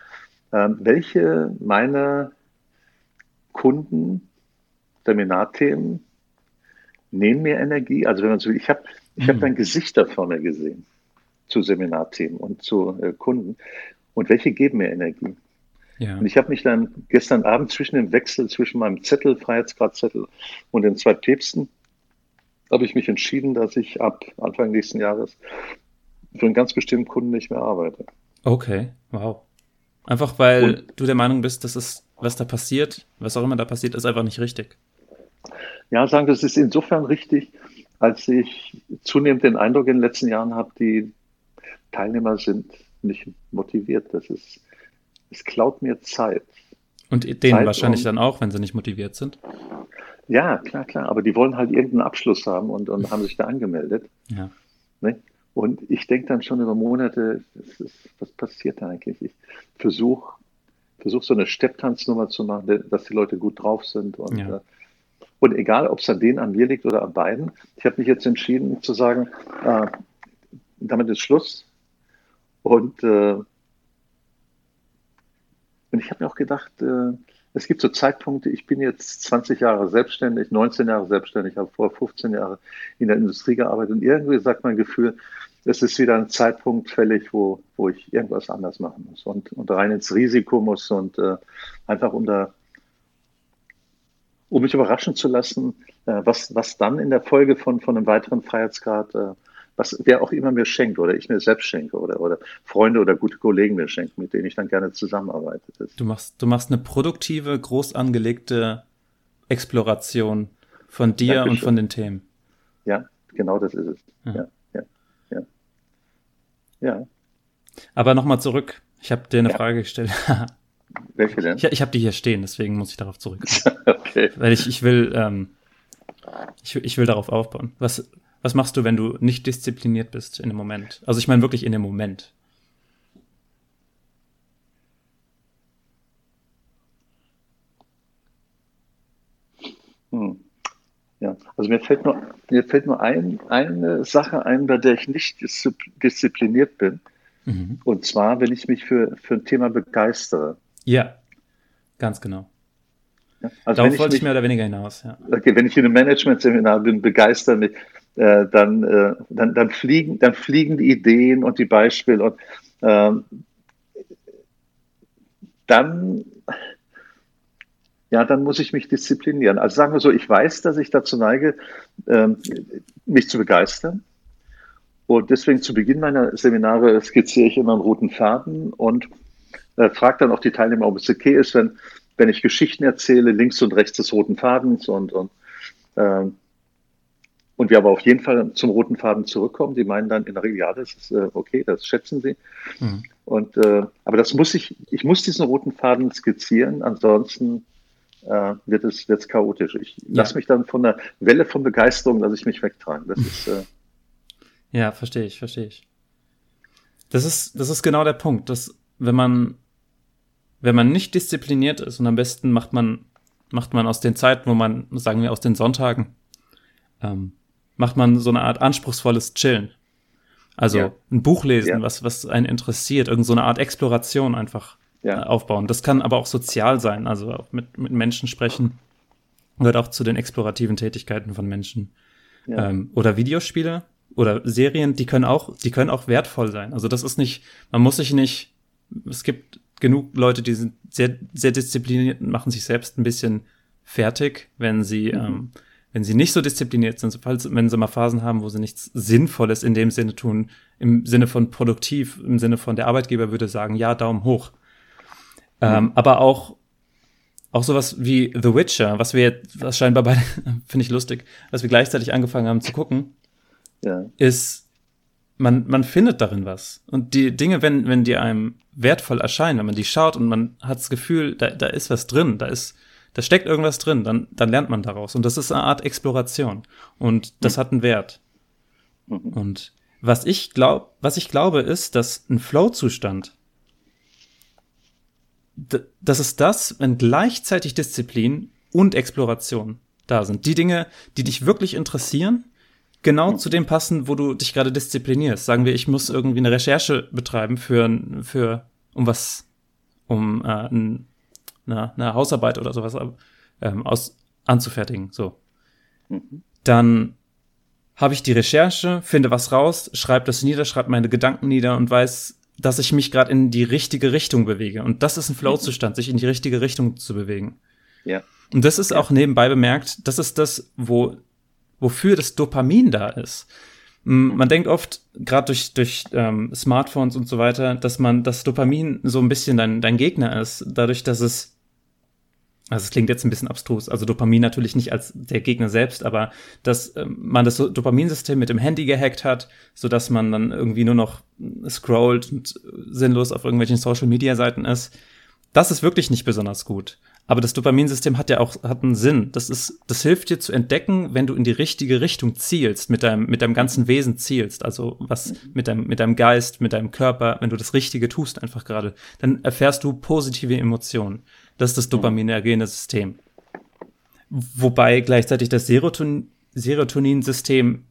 ähm, welche meiner Kunden, Seminarthemen, nehmen mir Energie? Also wenn man so, will, ich habe ich hab Mhm. dann Gesichter vor mir gesehen zu Seminarthemen und zu äh, Kunden. Und welche geben mir Energie? Ja. Und ich habe mich dann gestern Abend zwischen dem Wechsel zwischen meinem Zettel, Freiheitsgradzettel und den zwei Päpsten, habe ich mich entschieden, dass ich ab Anfang nächsten Jahres für einen ganz bestimmten Kunden nicht mehr arbeite. Okay, wow. Einfach weil Und- du der Meinung bist, dass es, was da passiert, was auch immer da passiert, ist einfach nicht richtig. Ja, sagen wir, es ist insofern richtig, als ich zunehmend den Eindruck in den letzten Jahren habe, die Teilnehmer sind nicht motiviert. Das ist, es klaut mir Zeit. Und denen Zeit wahrscheinlich und- dann auch, wenn sie nicht motiviert sind. Ja, klar, klar. Aber die wollen halt irgendeinen Abschluss haben und, und haben sich da angemeldet. Ja. Ne? Und ich denke dann schon über Monate, ist, was passiert da eigentlich? Ich versuche versuch so eine Stepptanznummer zu machen, dass die Leute gut drauf sind. Und, Ja. äh, und egal, ob es an denen, an mir liegt oder an beiden, ich habe mich jetzt entschieden zu sagen, äh, damit ist Schluss. Und, äh, und ich habe mir auch gedacht, äh, es gibt so Zeitpunkte, ich bin jetzt 20 Jahre selbstständig, 19 Jahre selbstständig, habe vor 15 Jahre in der Industrie gearbeitet. Und irgendwie sagt mein Gefühl, es ist wieder ein Zeitpunkt fällig, wo, wo ich irgendwas anders machen muss und, und rein ins Risiko muss und äh, einfach um da, um mich überraschen zu lassen, äh, was, was dann in der Folge von, von einem weiteren Freiheitsgrad, äh, was wer auch immer mir schenkt oder ich mir selbst schenke oder, oder Freunde oder gute Kollegen mir schenken, mit denen ich dann gerne zusammenarbeite. Du machst, du machst eine produktive, groß angelegte Exploration von dir und Dankeschön. von den Themen. ja, genau das ist es. Ja. Ja, ja, ja. Ja, Aber nochmal zurück. Ich habe dir eine Ja. Frage gestellt. welche denn? ich ich habe die hier stehen, deswegen muss ich darauf zurück. Okay. Weil ich, ich will, ähm, ich, ich will darauf aufbauen. Was, was machst du, wenn du nicht diszipliniert bist in dem Moment? Also ich meine wirklich in dem Moment. Hm. Ja, also mir fällt nur, mir fällt nur ein, eine Sache ein, bei der ich nicht diszi- diszipliniert bin. Mhm. Und zwar, wenn ich mich für, für ein Thema begeistere. Ja, ganz genau. Ja, Also Darauf wollte ich mich, mehr oder weniger hinaus, ja. okay, wenn ich in einem Management-Seminar bin, begeistere mich, äh, dann, äh, dann, dann, fliegen, dann fliegen die Ideen und die Beispiele und ähm, dann, ja, dann muss ich mich disziplinieren. Also sagen wir so, ich weiß, dass ich dazu neige, ähm, mich zu begeistern. Und deswegen zu Beginn meiner Seminare skizziere ich immer einen roten Faden und äh, frage dann auch die Teilnehmer, ob es okay ist, wenn, wenn ich Geschichten erzähle, links und rechts des roten Fadens und, und, ähm, und wir aber auf jeden Fall zum roten Faden zurückkommen. Die meinen dann in der Regel, ja, das ist äh, okay, das schätzen sie. Mhm. Und, äh, aber das muss ich, ich muss diesen roten Faden skizzieren, ansonsten äh, wird es wird's chaotisch. Ich lasse Ja. mich dann von der Welle von Begeisterung, lasse ich mich wegtragen. Das ist, äh, Ja, verstehe ich, verstehe ich. Das ist, das ist genau der Punkt. Das wenn man, wenn man nicht diszipliniert ist und am besten macht man, macht man aus den Zeiten, wo man, sagen wir aus den Sonntagen, ähm, macht man so eine Art anspruchsvolles Chillen. Also ja. ein Buch lesen, ja. was, was einen interessiert, irgend so eine Art Exploration einfach ja. äh, aufbauen. Das kann aber auch sozial sein, also auch mit, mit Menschen sprechen. Gehört auch zu den explorativen Tätigkeiten von Menschen. Ähm, oder Videospiele oder Serien, die können auch, die können auch wertvoll sein. Also das ist nicht, man muss sich nicht, es gibt genug Leute, die sind sehr, sehr diszipliniert und machen sich selbst ein bisschen fertig, wenn sie, mhm. ähm, wenn sie nicht so diszipliniert sind, falls, wenn sie mal Phasen haben, wo sie nichts Sinnvolles in dem Sinne tun, im Sinne von produktiv, im Sinne von der Arbeitgeber würde sagen, ja, Daumen hoch. Mhm. Ähm, aber auch, auch sowas wie The Witcher, was wir jetzt, was scheinbar beide, finde ich lustig, was wir gleichzeitig angefangen haben zu gucken, ja. ist, man, man findet darin was. Und die Dinge, wenn, wenn die einem wertvoll erscheinen, wenn man die schaut und man hat das Gefühl, da, da ist was drin, da ist, da steckt irgendwas drin, dann, dann lernt man daraus. Und das ist eine Art Exploration. Und das mhm. hat einen Wert. Mhm. Und was ich glaube, was ich glaube, ist, dass ein Flow-Zustand, das ist das, wenn gleichzeitig Disziplin und Exploration da sind. Die Dinge, die dich wirklich interessieren, genau mhm. zu dem passen, wo du dich gerade disziplinierst. Sagen wir, ich muss irgendwie eine Recherche betreiben für, für um was, um äh, ein, eine, eine Hausarbeit oder sowas ähm, aus, anzufertigen. So. Mhm. Dann habe ich die Recherche, finde was raus, schreibe das nieder, schreibe meine Gedanken nieder und weiß, dass ich mich gerade in die richtige Richtung bewege. Und das ist ein Flow-Zustand, sich in die richtige Richtung zu bewegen. Ja. Und das ist auch nebenbei bemerkt, das ist das, wo wofür das Dopamin da ist. Man denkt oft, gerade durch, durch ähm, Smartphones und so weiter, dass man das Dopamin so ein bisschen dein, dein Gegner ist, dadurch, dass es, also es klingt jetzt ein bisschen abstrus, also Dopamin natürlich nicht als der Gegner selbst, aber dass ähm, man das Dopaminsystem mit dem Handy gehackt hat, so dass man dann irgendwie nur noch scrollt und sinnlos auf irgendwelchen Social Media Seiten ist. Das ist wirklich nicht besonders gut. Aber das Dopaminsystem hat ja auch hat einen Sinn. Das ist, das hilft dir zu entdecken, wenn du in die richtige Richtung zielst, mit deinem, mit deinem ganzen Wesen zielst. Also was mit deinem, mit deinem Geist, mit deinem Körper, wenn du das Richtige tust einfach gerade, dann erfährst du positive Emotionen. Das ist das dopaminergene System. Wobei gleichzeitig das Seroton Serotoninsystem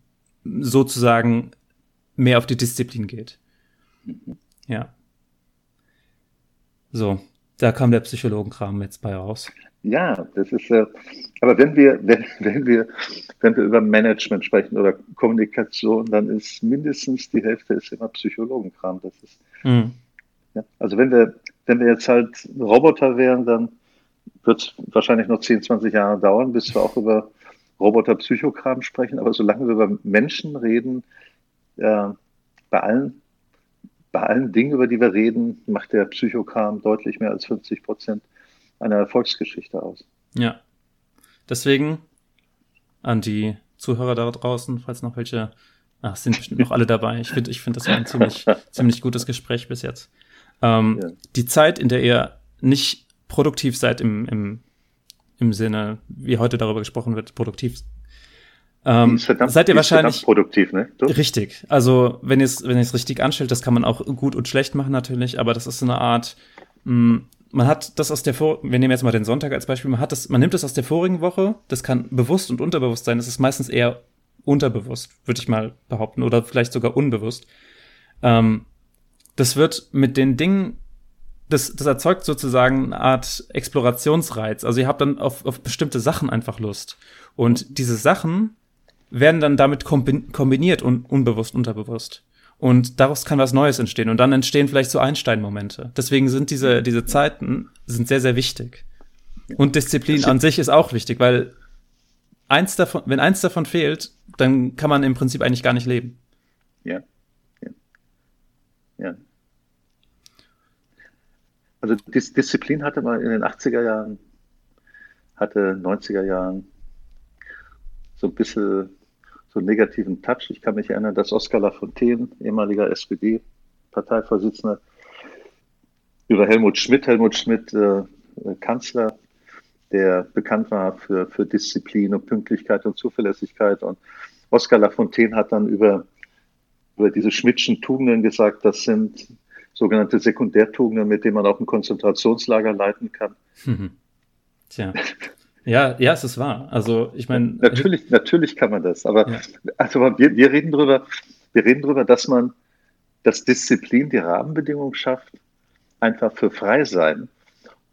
sozusagen mehr auf die Disziplin geht. Ja. So, da kam der Psychologenkram jetzt bei raus. Ja, das ist äh, aber wenn wir, wenn, wenn wir, wenn wir über Management sprechen oder Kommunikation, dann ist mindestens die Hälfte ist immer Psychologenkram. Das ist, mhm. Ja, also wenn wir, wenn wir jetzt halt Roboter wären, dann wird es wahrscheinlich noch 10, 20 Jahre dauern, bis wir auch über Roboter-Psychokram sprechen. Aber solange wir über Menschen reden, äh, bei allen bei allen Dingen, über die wir reden, macht der Psychokram deutlich mehr als 50 Prozent einer Erfolgsgeschichte aus. Ja. Deswegen an die Zuhörer da draußen, falls noch welche, ach, sind bestimmt noch alle dabei. Ich finde, ich finde, das war ein ziemlich, ziemlich gutes Gespräch bis jetzt. Ähm, ja. Die Zeit, in der ihr nicht produktiv seid im, im, im Sinne, wie heute darüber gesprochen wird, produktiv ähm, verdammt, seid ihr wahrscheinlich produktiv, ne? Du? Richtig. Also wenn ihr es wenn ihr es richtig anstellt, das kann man auch gut und schlecht machen natürlich, aber das ist so eine Art. Mh, mm, man hat das aus der Vor wir nehmen jetzt mal den Sonntag als Beispiel, man hat das, man nimmt das aus der vorigen Woche, das kann bewusst und unterbewusst sein, das ist meistens eher unterbewusst, würde ich mal behaupten, oder vielleicht sogar unbewusst. Ähm, das wird mit den Dingen, das, das erzeugt sozusagen eine Art Explorationsreiz. Also ihr habt dann auf, auf bestimmte Sachen einfach Lust. Und diese Sachen werden dann damit kombiniert und unbewusst, unterbewusst. Und daraus kann was Neues entstehen. Und dann entstehen vielleicht so Einstein-Momente. Deswegen sind diese, diese Zeiten sind sehr, sehr wichtig. Und Disziplin an sich ist auch wichtig, weil eins davon, wenn eins davon fehlt, dann kann man im Prinzip eigentlich gar nicht leben. Ja. Ja. Also Dis Disziplin hatte man in den 80er Jahren, hatte 90er Jahren so ein bisschen so einen negativen Touch. Ich kann mich erinnern, dass Oskar Lafontaine, ehemaliger SPD-Parteivorsitzender, über Helmut Schmidt, Helmut Schmidt, äh, äh, Kanzler, der bekannt war für, für Disziplin und Pünktlichkeit und Zuverlässigkeit. Und Oskar Lafontaine hat dann über, über diese Schmidtschen Tugenden gesagt, das sind sogenannte Sekundärtugenden, mit denen man auch ein Konzentrationslager leiten kann. Mhm. Tja. Ja, ja, es ist wahr. Also ich meine. Natürlich, natürlich kann man das. Aber ja. also wir, wir reden drüber, wir reden drüber, dass man, dass Disziplin die Rahmenbedingungen schafft, einfach für frei sein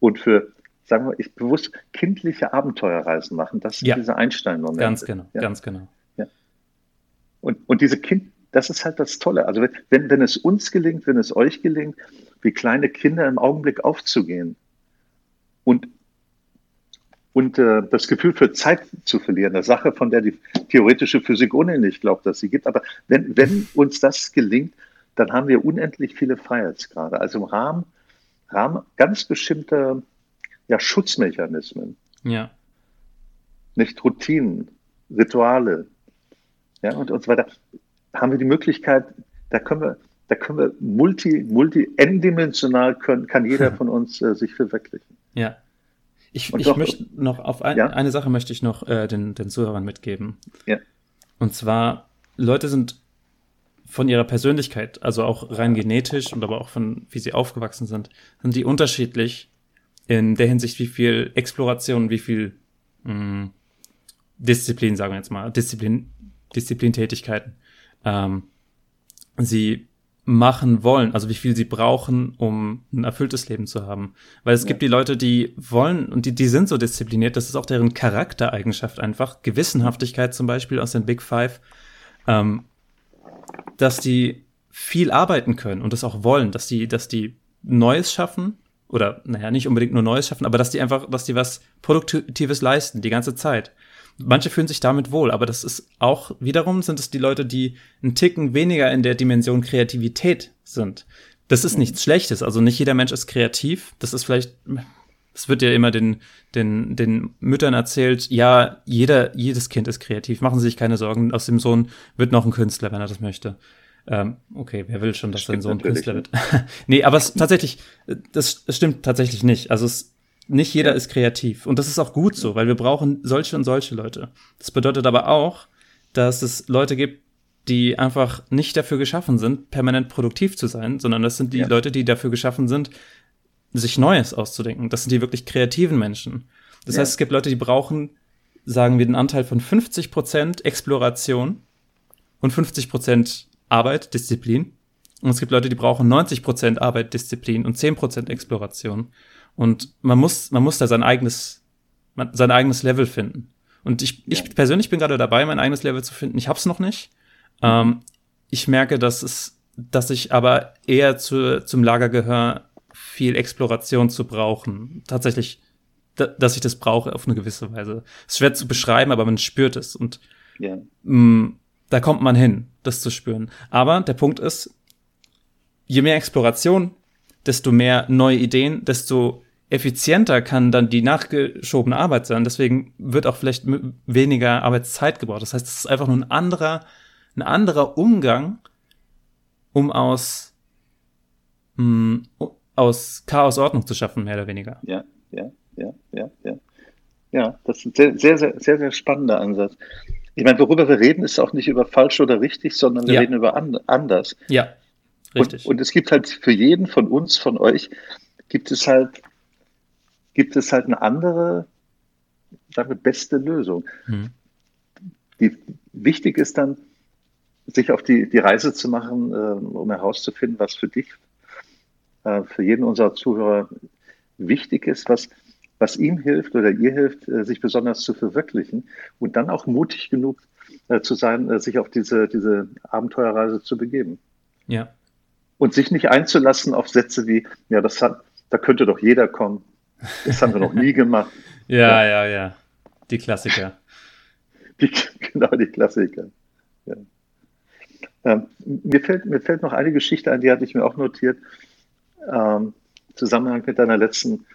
und für, sagen wir, ich bewusst kindliche Abenteuerreisen machen. Das sind ja. diese Einstein-Momente. Ganz genau, ja. ganz genau. Und, und diese Kind, das ist halt das Tolle. Also wenn, wenn es uns gelingt, wenn es euch gelingt, wie kleine Kinder im Augenblick aufzugehen und und äh, das Gefühl für Zeit zu verlieren, eine Sache, von der die theoretische Physik ohnehin nicht glaubt, dass sie gibt. Aber wenn, wenn uns das gelingt, dann haben wir unendlich viele Freiheitsgrade. Also im Rahmen, Rahmen ganz bestimmter ja, Schutzmechanismen. Ja. Nicht Routinen, Rituale. Ja, und, und so weiter. Haben wir die Möglichkeit, da können wir, da können wir multi, multi, n-dimensional können, kann jeder von uns äh, sich verwirklichen. Ja. Ich, ich doch, möchte noch auf ein, ja? eine Sache möchte ich noch äh, den, den Zuhörern mitgeben. Ja. Und zwar, Leute sind von ihrer Persönlichkeit, also auch rein genetisch und aber auch von wie sie aufgewachsen sind, sind die unterschiedlich in der Hinsicht, wie viel Exploration, wie viel mh, hm, Disziplin, sagen wir jetzt mal, Disziplin, Disziplintätigkeiten ähm, sie machen wollen, also wie viel sie brauchen, um ein erfülltes Leben zu haben. Weil es ja. gibt die Leute, die wollen und die, die sind so diszipliniert, das ist auch deren Charaktereigenschaft einfach, Gewissenhaftigkeit zum Beispiel aus den Big Five, ähm, dass die viel arbeiten können und das auch wollen, dass die, dass die Neues schaffen oder naja, nicht unbedingt nur Neues schaffen, aber dass die einfach, dass die was Produktives leisten die ganze Zeit manche fühlen sich damit wohl, aber das ist auch wiederum sind es die Leute, die einen Ticken weniger in der Dimension Kreativität sind. Das ist nichts Schlechtes. Also nicht jeder Mensch ist kreativ. Das ist vielleicht, es wird ja immer den, den, den Müttern erzählt, ja, jeder, jedes Kind ist kreativ. Machen Sie sich keine Sorgen. Aus dem Sohn wird noch ein Künstler, wenn er das möchte. Ähm, okay, wer will schon, dass sein Sohn Künstler wird? nee, aber es tatsächlich, das, das stimmt tatsächlich nicht. Also es, nicht jeder ist kreativ. Und das ist auch gut so, weil wir brauchen solche und solche Leute. Das bedeutet aber auch, dass es Leute gibt, die einfach nicht dafür geschaffen sind, permanent produktiv zu sein, sondern das sind die ja. Leute, die dafür geschaffen sind, sich Neues auszudenken. Das sind die wirklich kreativen Menschen. Das ja. heißt, es gibt Leute, die brauchen, sagen wir, den Anteil von 50 Prozent Exploration und 50 Prozent Arbeit, Disziplin. Und es gibt Leute, die brauchen 90 Prozent Arbeit, Disziplin und 10 Prozent Exploration. Und man muss, man muss da sein eigenes, sein eigenes Level finden. Und ich, ich persönlich bin gerade dabei, mein eigenes Level zu finden. Ich hab's noch nicht. Ähm, ich merke, dass es, dass ich aber eher zu, zum Lager gehöre, viel Exploration zu brauchen. Tatsächlich, da, dass ich das brauche auf eine gewisse Weise. Es ist schwer zu beschreiben, aber man spürt es. Und ja. mh, mm, da kommt man hin, das zu spüren. Aber der Punkt ist, je mehr Exploration, desto mehr neue Ideen, desto effizienter kann dann die nachgeschobene Arbeit sein. Deswegen wird auch vielleicht weniger Arbeitszeit gebraucht. Das heißt, es ist einfach nur ein anderer, ein anderer Umgang, um aus, mh, aus Chaos Ordnung zu schaffen, mehr oder weniger. Ja, ja, ja, ja, ja. Ja, das ist ein sehr, sehr, sehr, sehr spannender Ansatz. Ich meine, worüber wir reden, ist auch nicht über falsch oder richtig, sondern wir ja. reden über an, anders. Ja, richtig. Und, und es gibt halt für jeden von uns, von euch, gibt es halt gibt es halt eine andere, sagen wir, beste Lösung. Mhm. Die, wichtig ist dann, sich auf die, die Reise zu machen, äh, um herauszufinden, was für dich, äh, für jeden unserer Zuhörer wichtig ist, was, was ihm hilft oder ihr hilft, äh, sich besonders zu verwirklichen und dann auch mutig genug äh, zu sein, äh, sich auf diese, diese Abenteuerreise zu begeben. Ja. Und sich nicht einzulassen auf Sätze wie, ja, das hat, da könnte doch jeder kommen. Das haben wir noch nie gemacht. ja, ja, ja. Die Klassiker. Die, genau, die Klassiker. Ja. Ähm, mir, fällt, mir fällt noch eine Geschichte ein, die hatte ich mir auch notiert. Ähm, Zusammenhang mit deiner letzten,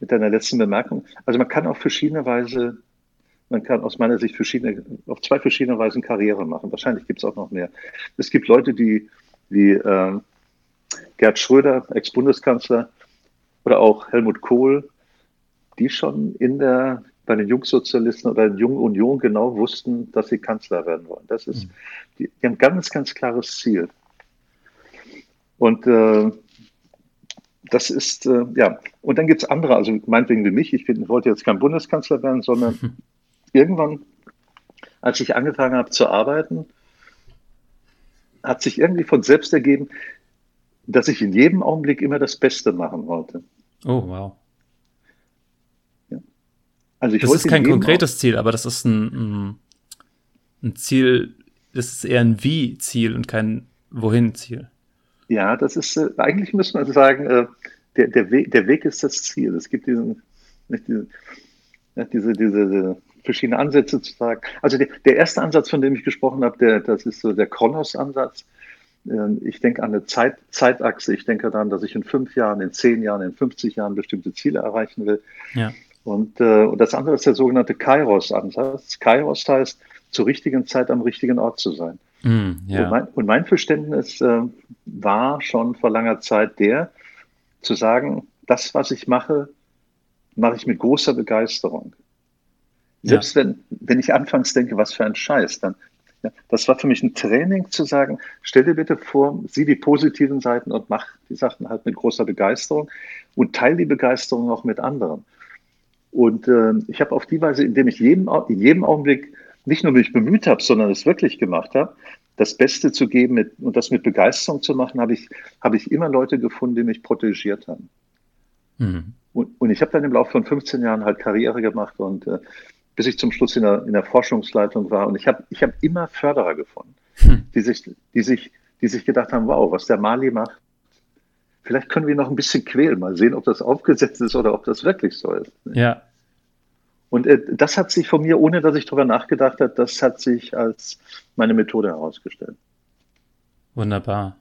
mit deiner letzten Bemerkung. Also man kann auf verschiedene Weise, man kann aus meiner Sicht verschiedene, auf zwei verschiedene Weisen Karriere machen. Wahrscheinlich gibt es auch noch mehr. Es gibt Leute, die wie äh, Gerd Schröder, Ex-Bundeskanzler, oder auch Helmut Kohl, die schon in der, bei den Jungsozialisten oder in Jungen Union genau wussten, dass sie Kanzler werden wollen. Das ist, mhm. die, die haben ein ganz, ganz klares Ziel. Und äh, das ist, äh, ja, und dann gibt es andere, also meinetwegen wie mich, ich bin, wollte jetzt kein Bundeskanzler werden, sondern irgendwann, als ich angefangen habe zu arbeiten, hat sich irgendwie von selbst ergeben, dass ich in jedem Augenblick immer das Beste machen wollte. Oh, wow. Ja. Also ich das ist kein konkretes Ziel, aber das ist ein, ein, Ziel, das ist eher ein Wie-Ziel und kein Wohin-Ziel. Ja, das ist, äh, eigentlich müsste man sagen, äh, der, der, Weg, der Weg ist das Ziel. Es gibt diesen, nicht diese, ja, diese, diese, diese verschiedene Ansätze zu sagen. Also der, der erste Ansatz, von dem ich gesprochen habe, der, das ist so der Kronos-Ansatz. Ähm, Ich denke an eine Zeit, Zeitachse. Ich denke daran, dass ich in fünf Jahren, in zehn Jahren, in 50 Jahren bestimmte Ziele erreichen will. Ja. Und, äh, und das andere ist der sogenannte Kairos-Ansatz. Kairos heißt, zur richtigen Zeit am richtigen Ort zu sein. Mm, Und, ja. mein, und mein Verständnis äh, war schon vor langer Zeit der, zu sagen, das, was ich mache, mache ich mit großer Begeisterung. Selbst wenn, wenn ich anfangs denke, was für ein Scheiß, dann, ja, das war für mich ein Training zu sagen, stell dir bitte vor, sieh die positiven Seiten und mach die Sachen halt mit großer Begeisterung und teile die Begeisterung auch mit anderen. Und äh, ich habe auf die Weise, indem ich jedem, in jedem Augenblick nicht nur mich bemüht habe, sondern es wirklich gemacht habe, das Beste zu geben mit, und das mit Begeisterung zu machen, habe ich, habe ich immer Leute gefunden, die mich protegiert haben. Mhm. Und, und ich habe dann im Laufe von 15 Jahren halt Karriere gemacht und äh, bis ich zum Schluss in der, in der Forschungsleitung war. Und ich habe ich hab immer Förderer gefunden, Hm. die, sich, die, sich, die sich gedacht haben, wow, was der Mali macht, vielleicht können wir ihn noch ein bisschen quälen, mal sehen, ob das aufgesetzt ist oder ob das wirklich so ist. Ja. Und äh, das hat sich von mir, ohne dass ich darüber nachgedacht habe, das hat sich als meine Methode herausgestellt. Wunderbar.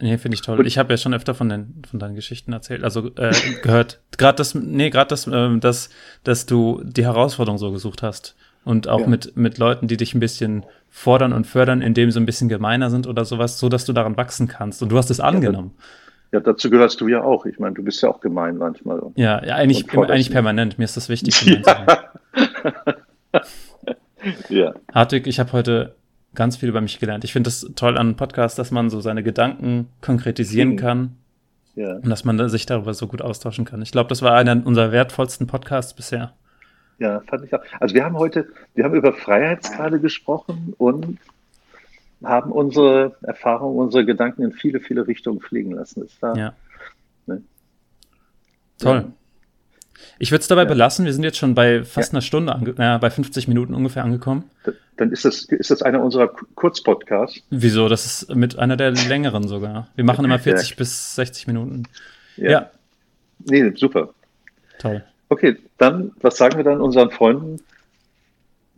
Nee, finde ich toll. Und- Ich habe ja schon öfter von, den, von deinen Geschichten erzählt, also äh, gehört. Gerade das, nee, gerade das, ähm, das, dass du die Herausforderung so gesucht hast. Und auch Ja. mit, mit Leuten, die dich ein bisschen fordern und fördern, indem sie ein bisschen gemeiner sind oder sowas, so dass du daran wachsen kannst. Und du hast es angenommen. Ja, dazu gehörst du ja auch. Ich meine, du bist ja auch gemein manchmal. Ja, ja, eigentlich, eigentlich permanent. Mir ist das wichtig. sein. Ja, Hartwig, ich habe heute ganz viel über mich gelernt. Ich finde es toll an einem Podcast, dass man so seine Gedanken konkretisieren Mhm. kann ja. und dass man sich darüber so gut austauschen kann. Ich glaube, das war einer unserer wertvollsten Podcasts bisher. Ja, fand ich auch. Also wir haben heute, wir haben über Freiheitsgrade gesprochen und haben unsere Erfahrungen, unsere Gedanken in viele, viele Richtungen fliegen lassen. Das war, Ja. Ne? Toll. Ich würde es dabei Ja. belassen. Wir sind jetzt schon bei fast einer Stunde, ange ja, bei 50 Minuten ungefähr angekommen. Dann ist das, ist das einer unserer Kurzpodcasts. Wieso? Das ist mit einer der längeren sogar. Wir machen immer 40 bis 60 Minuten. Ja, Nee, super. toll. Okay, dann, was sagen wir dann unseren Freunden,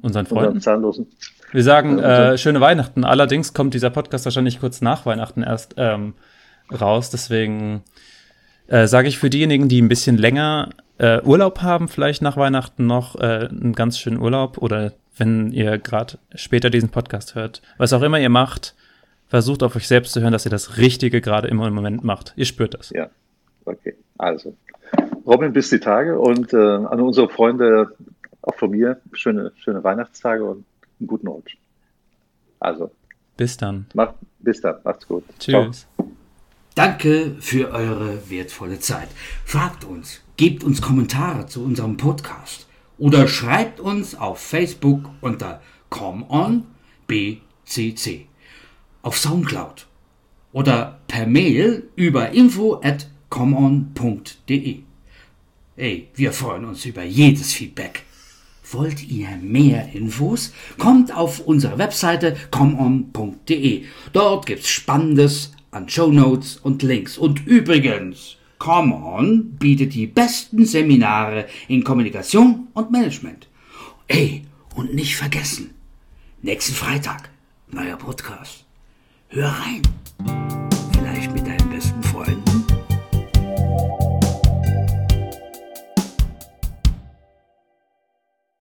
Unseren unseren Freunden. Zahnlosen? Wir sagen Ja, äh, schöne Weihnachten. Allerdings kommt dieser Podcast wahrscheinlich kurz nach Weihnachten erst ähm, raus. Deswegen äh, sage ich für diejenigen, die ein bisschen länger äh, Urlaub haben, vielleicht nach Weihnachten noch äh, einen ganz schönen Urlaub oder wenn ihr gerade später diesen Podcast hört, was auch immer ihr macht, versucht auf euch selbst zu hören, dass ihr das Richtige gerade immer im Moment macht. Ihr spürt das. Ja, okay. Also, Robin, bis die Tage und äh, an unsere Freunde, auch von mir, schöne, schöne Weihnachtstage und einen guten Rutsch. Also, Bis dann. macht, bis dann, macht's gut. Ciao. Danke für eure wertvolle Zeit. Fragt uns, gebt uns Kommentare zu unserem Podcast oder schreibt uns auf Facebook unter ComeOnBCC, auf Soundcloud oder per Mail über info at comeon.de. Ey, wir freuen uns über jedes Feedback. Wollt ihr mehr Infos? Kommt auf unsere Webseite comeon.de. Dort gibt's Spannendes an Shownotes und Links. Und übrigens, ComeOn bietet die besten Seminare in Kommunikation und Management. Ey, und nicht vergessen, nächsten Freitag, neuer Podcast. Hör rein!